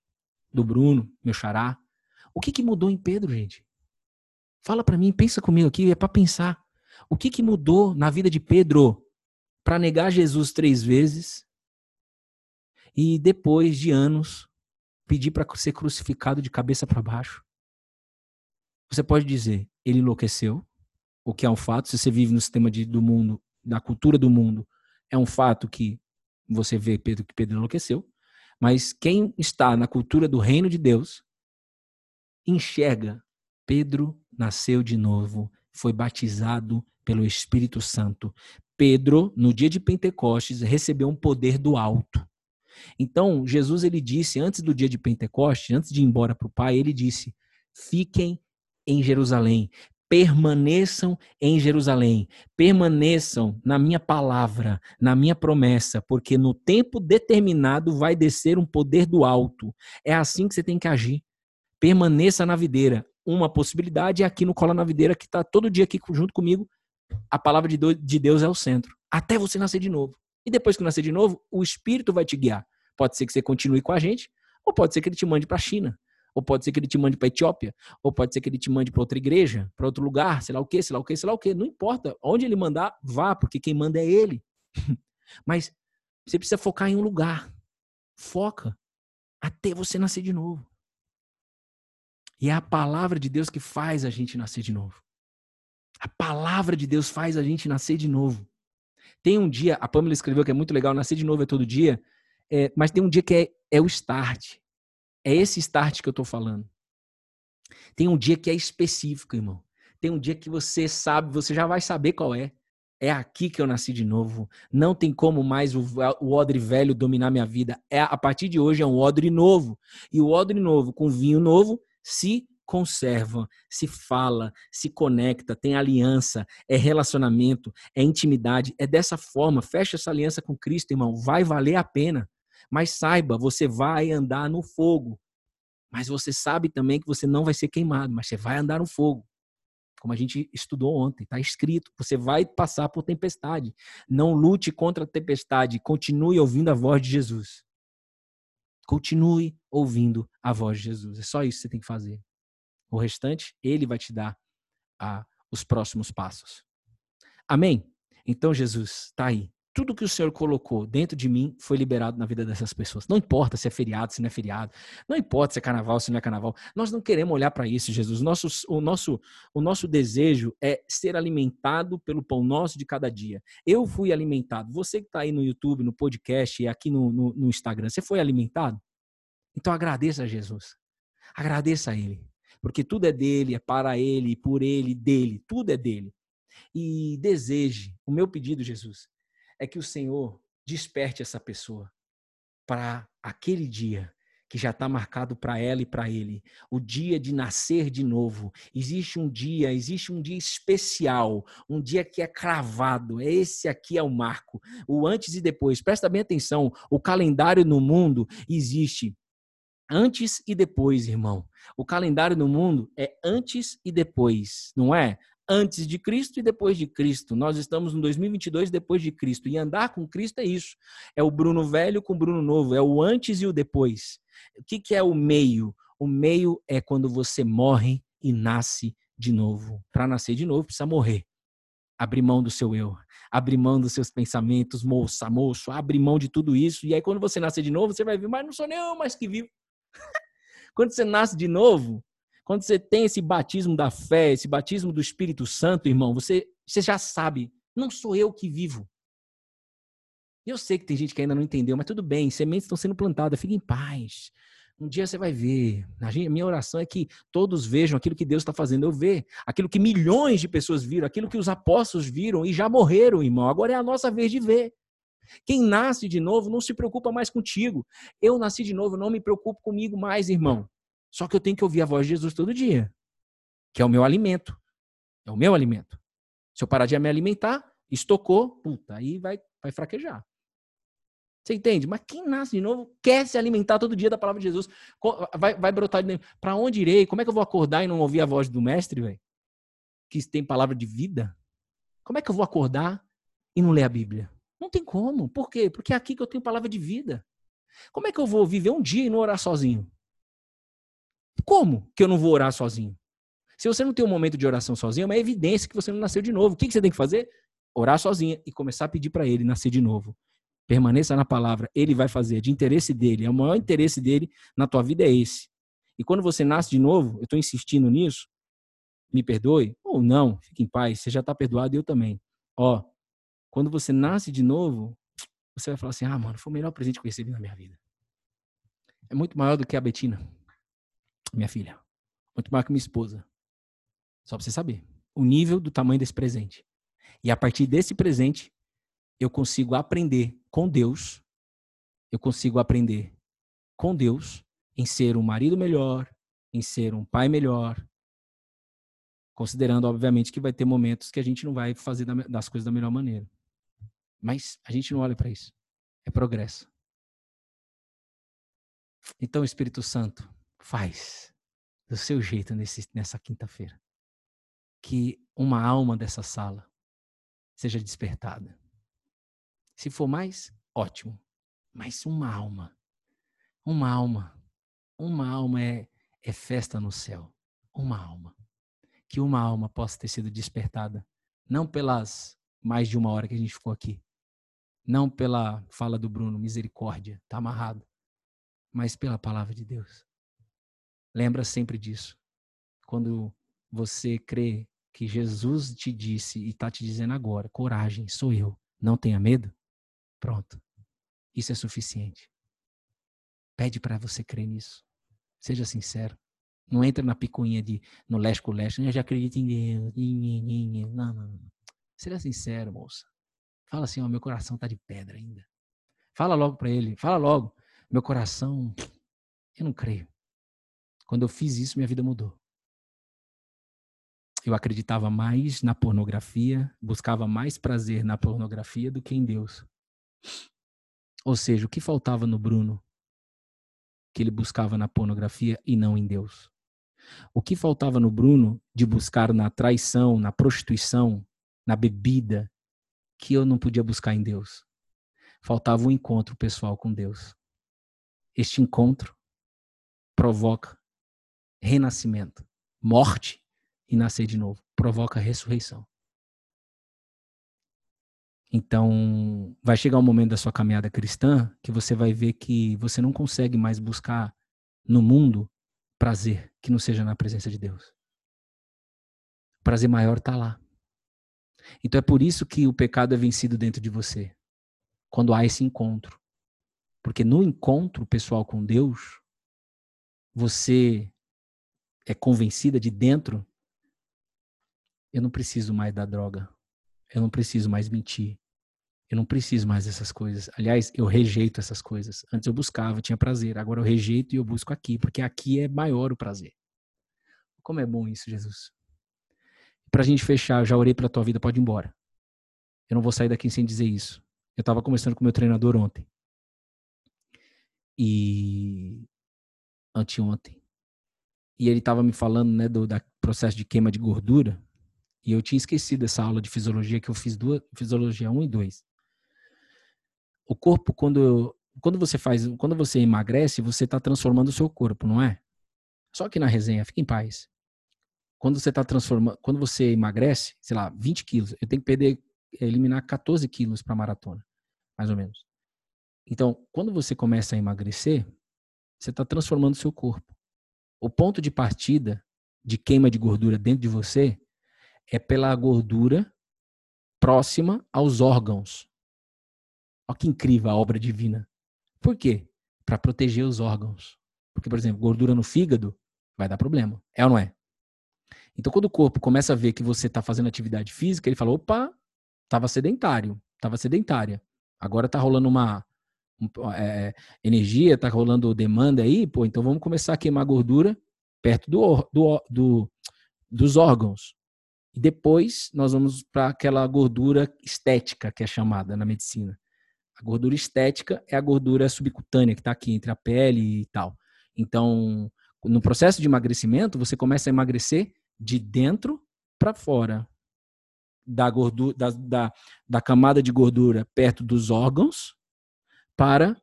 Do Bruno, meu xará. O que, que mudou em Pedro, gente? Fala para mim, pensa comigo aqui, é para pensar. O que, que mudou na vida de Pedro para negar Jesus três vezes e depois de anos pedir para ser crucificado de cabeça para baixo? Você pode dizer, ele enlouqueceu, o que é um fato. Se você vive no sistema de, do mundo, da cultura do mundo, é um fato que você vê Pedro que Pedro enlouqueceu. Mas quem está na cultura do reino de Deus enxerga Pedro nasceu de novo, foi batizado pelo Espírito Santo. Pedro, no dia de Pentecostes, recebeu um poder do alto. Então, Jesus ele disse antes do dia de Pentecostes, antes de ir embora para o Pai, ele disse: "Fiquem em Jerusalém, permaneçam em Jerusalém, permaneçam na minha palavra, na minha promessa, porque no tempo determinado vai descer um poder do alto. É assim que você tem que agir. Permaneça na videira. Uma possibilidade é aqui no Cola na Videira, que está todo dia aqui junto comigo. A palavra de Deus é o centro. Até você nascer de novo. E depois que nascer de novo, o Espírito vai te guiar. Pode ser que você continue com a gente, ou pode ser que ele te mande para a China, ou pode ser que ele te mande para a Etiópia, ou pode ser que ele te mande para outra igreja, para outro lugar, sei lá o quê, sei lá o quê, sei lá o quê. Não importa. Onde ele mandar, vá, porque quem manda é ele. [laughs] Mas você precisa focar em um lugar. Foca até você nascer de novo. E é a palavra de Deus que faz a gente nascer de novo. A palavra de Deus faz a gente nascer de novo. Tem um dia, a Pamela escreveu que é muito legal, nascer de novo é todo dia, é, mas tem um dia que é, é o start. É esse start que eu estou falando. Tem um dia que é específico, irmão. Tem um dia que você sabe, você já vai saber qual é. É aqui que eu nasci de novo. Não tem como mais o, o odre velho dominar minha vida. É a partir de hoje é um odre novo. E o odre novo com vinho novo se conserva, se fala, se conecta, tem aliança, é relacionamento, é intimidade. É dessa forma. Fecha essa aliança com Cristo, irmão. Vai valer a pena. Mas saiba, você vai andar no fogo. Mas você sabe também que você não vai ser queimado, mas você vai andar no fogo. Como a gente estudou ontem, está escrito. Você vai passar por tempestade. Não lute contra a tempestade. Continue ouvindo a voz de Jesus. Continue ouvindo a voz de Jesus. É só isso que você tem que fazer. O restante, ele vai te dar a, os próximos passos. Amém? Então, Jesus, está aí tudo que o Senhor colocou dentro de mim foi liberado na vida dessas pessoas. Não importa se é feriado, se não é feriado. Não importa se é carnaval, se não é carnaval. Nós não queremos olhar para isso, Jesus. Nosso, o, nosso, o nosso desejo é ser alimentado pelo pão nosso de cada dia. Eu fui alimentado. Você que está aí no YouTube, no podcast e aqui no, no, no Instagram, você foi alimentado? Então agradeça a Jesus. Agradeça a Ele. Porque tudo é dele, é para Ele, por Ele, dele. Tudo é dele. E deseje, o meu pedido, Jesus, é que o Senhor desperte essa pessoa para aquele dia que já está marcado para ela e para ele, o dia de nascer de novo. Existe um dia, existe um dia especial, um dia que é cravado. Esse aqui é o marco, o antes e depois. Presta bem atenção, o calendário no mundo existe antes e depois, irmão. O calendário no mundo é antes e depois, não é? antes de Cristo e depois de Cristo. Nós estamos no 2022 depois de Cristo. E andar com Cristo é isso. É o Bruno velho com o Bruno novo. É o antes e o depois. O que, que é o meio? O meio é quando você morre e nasce de novo. Para nascer de novo, precisa morrer. Abrir mão do seu eu, abrir mão dos seus pensamentos, moça, moço, abrir mão de tudo isso. E aí, quando você nascer de novo, você vai ver, mas não sou nem eu mais que vivo. [laughs] quando você nasce de novo, quando você tem esse batismo da fé, esse batismo do Espírito Santo, irmão, você, você já sabe, não sou eu que vivo. Eu sei que tem gente que ainda não entendeu, mas tudo bem, sementes estão sendo plantadas, fique em paz. Um dia você vai ver. A minha oração é que todos vejam aquilo que Deus está fazendo eu ver. Aquilo que milhões de pessoas viram, aquilo que os apóstolos viram e já morreram, irmão. Agora é a nossa vez de ver. Quem nasce de novo não se preocupa mais contigo. Eu nasci de novo, não me preocupo comigo mais, irmão. Só que eu tenho que ouvir a voz de Jesus todo dia, que é o meu alimento. É o meu alimento. Se eu parar de me alimentar, estocou, puta, aí vai, vai fraquejar. Você entende? Mas quem nasce de novo quer se alimentar todo dia da palavra de Jesus. Vai, vai brotar de Para onde irei? Como é que eu vou acordar e não ouvir a voz do mestre, velho? Que tem palavra de vida? Como é que eu vou acordar e não ler a Bíblia? Não tem como. Por quê? Porque é aqui que eu tenho palavra de vida. Como é que eu vou viver um dia e não orar sozinho? Como que eu não vou orar sozinho? Se você não tem um momento de oração sozinho, é uma evidência que você não nasceu de novo. O que você tem que fazer? Orar sozinha e começar a pedir para ele nascer de novo. Permaneça na palavra, ele vai fazer, de interesse dele. É o maior interesse dele na tua vida é esse. E quando você nasce de novo, eu estou insistindo nisso, me perdoe ou não, fique em paz, você já está perdoado e eu também. Ó, quando você nasce de novo, você vai falar assim: ah, mano, foi o melhor presente que eu recebi na minha vida. É muito maior do que a Betina minha filha. Muito maior que minha esposa. Só pra você saber. O nível do tamanho desse presente. E a partir desse presente, eu consigo aprender com Deus. Eu consigo aprender com Deus em ser um marido melhor, em ser um pai melhor, Considerando, obviamente, que vai ter momentos que a gente não vai fazer das coisas da melhor maneira. Mas a gente não olha para isso. É progresso. Então, Espírito Santo, faz do seu jeito nesse, nessa quinta-feira. Que uma alma dessa sala seja despertada. Se for mais, ótimo. Mas uma alma, uma alma, uma alma é, é festa no céu. Uma alma. Que uma alma possa ter sido despertada. Não pelas mais de uma hora que a gente ficou aqui. Não pela fala do Bruno, misericórdia, tá amarrado. Mas pela palavra de Deus. Lembra sempre disso. Quando você crê que Jesus te disse e está te dizendo agora, coragem, sou eu, não tenha medo, pronto. Isso é suficiente. Pede para você crer nisso. Seja sincero. Não entra na picuinha de no leste com leste. Eu já acredito em Deus. Não, não, não. Seja sincero, moça. Fala assim, ó, meu coração tá de pedra ainda. Fala logo para ele. Fala logo. Meu coração, eu não creio. Quando eu fiz isso, minha vida mudou. Eu acreditava mais na pornografia, buscava mais prazer na pornografia do que em Deus. Ou seja, o que faltava no Bruno que ele buscava na pornografia e não em Deus? O que faltava no Bruno de buscar na traição, na prostituição, na bebida, que eu não podia buscar em Deus? Faltava um encontro pessoal com Deus. Este encontro provoca renascimento. Morte e nascer de novo. Provoca ressurreição. Então, vai chegar um momento da sua caminhada cristã que você vai ver que você não consegue mais buscar no mundo prazer que não seja na presença de Deus. O prazer maior está lá. Então é por isso que o pecado é vencido dentro de você. Quando há esse encontro. Porque no encontro pessoal com Deus, você é convencida de dentro, eu não preciso mais da droga. Eu não preciso mais mentir. Eu não preciso mais dessas coisas. Aliás, eu rejeito essas coisas. Antes eu buscava, tinha prazer. Agora eu rejeito e eu busco aqui, porque aqui é maior o prazer. Como é bom isso, Jesus. Pra gente fechar, eu já orei pela tua vida, pode ir embora. Eu não vou sair daqui sem dizer isso. Eu estava conversando com meu treinador ontem. E anteontem. E ele estava me falando, né, do da processo de queima de gordura. E eu tinha esquecido essa aula de fisiologia que eu fiz duas, fisiologia 1 e 2. O corpo quando quando você faz, quando você emagrece, você está transformando o seu corpo, não é? Só que na resenha, fica em paz. Quando você está transformando, quando você emagrece, sei lá, 20 quilos, eu tenho que perder, eliminar 14 quilos para maratona, mais ou menos. Então, quando você começa a emagrecer, você está transformando o seu corpo. O ponto de partida de queima de gordura dentro de você é pela gordura próxima aos órgãos. Olha que incrível a obra divina. Por quê? Para proteger os órgãos. Porque, por exemplo, gordura no fígado vai dar problema. É ou não é? Então, quando o corpo começa a ver que você está fazendo atividade física, ele fala: opa, estava sedentário, estava sedentária. Agora está rolando uma, é, energia, tá rolando demanda aí, pô, então vamos começar a queimar gordura perto do, do, do dos órgãos. E depois nós vamos para aquela gordura estética que é chamada na medicina. A gordura estética é a gordura subcutânea que está aqui entre a pele e tal. Então, no processo de emagrecimento, você começa a emagrecer de dentro para fora. Da, gordura, da, da, da camada de gordura perto dos órgãos para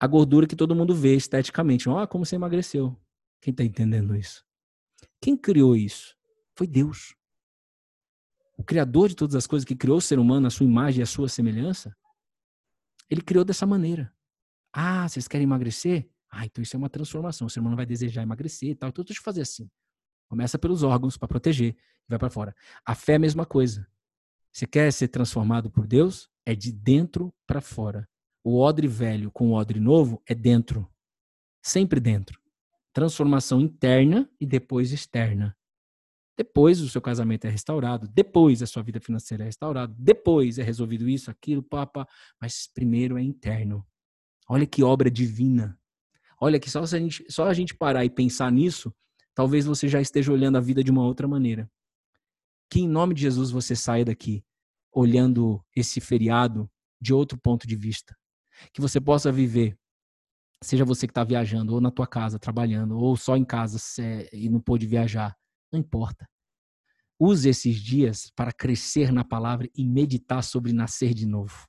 a gordura que todo mundo vê esteticamente. Olha como você emagreceu. Quem está entendendo isso? Quem criou isso? Foi Deus. O Criador de todas as coisas, que criou o ser humano, a sua imagem e a sua semelhança, ele criou dessa maneira. Ah, vocês querem emagrecer? Ah, então isso é uma transformação. O ser humano vai desejar emagrecer e tal. Então deixa eu fazer assim. Começa pelos órgãos para proteger e vai para fora. A fé é a mesma coisa. Você quer ser transformado por Deus? É de dentro para fora. O odre velho com o odre novo é dentro. Sempre dentro. Transformação interna e depois externa. Depois o seu casamento é restaurado, depois a sua vida financeira é restaurada, depois é resolvido isso, aquilo, papa, mas primeiro é interno. Olha que obra divina. Olha que só, a gente, só a gente parar e pensar nisso, talvez você já esteja olhando a vida de uma outra maneira. que em nome de Jesus você saia daqui olhando esse feriado de outro ponto de vista. Que você possa viver, seja você que está viajando, ou na tua casa, trabalhando, ou só em casa é, e não pôde viajar, não importa. Use esses dias para crescer na palavra e meditar sobre nascer de novo.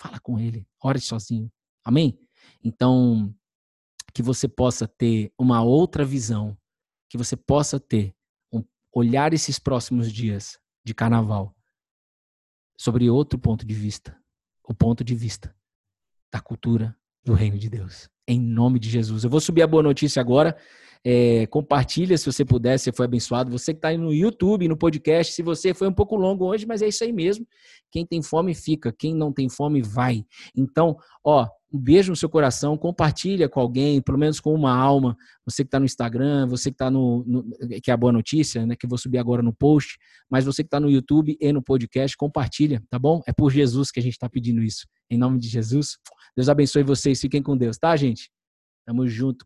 Fala com ele, ore sozinho. Amém? Então, que você possa ter uma outra visão, que você possa ter um, olhar esses próximos dias de carnaval sobre outro ponto de vista, o ponto de vista da cultura do reino de Deus. Em nome de Jesus. Eu vou subir a boa notícia agora. É, compartilha se você puder, se foi abençoado. Você que está aí no YouTube, no podcast, se você foi um pouco longo hoje, mas é isso aí mesmo. Quem tem fome fica, quem não tem fome vai. Então, ó, um beijo no seu coração, compartilha com alguém, pelo menos com uma alma. Você que está no Instagram, você que está no, no, que é a boa notícia, né? Que eu vou subir agora no post, mas você que está no YouTube e no podcast, compartilha, tá bom? É por Jesus que a gente está pedindo isso. Em nome de Jesus. Deus abençoe vocês. Fiquem com Deus, tá, gente? Tamo junto.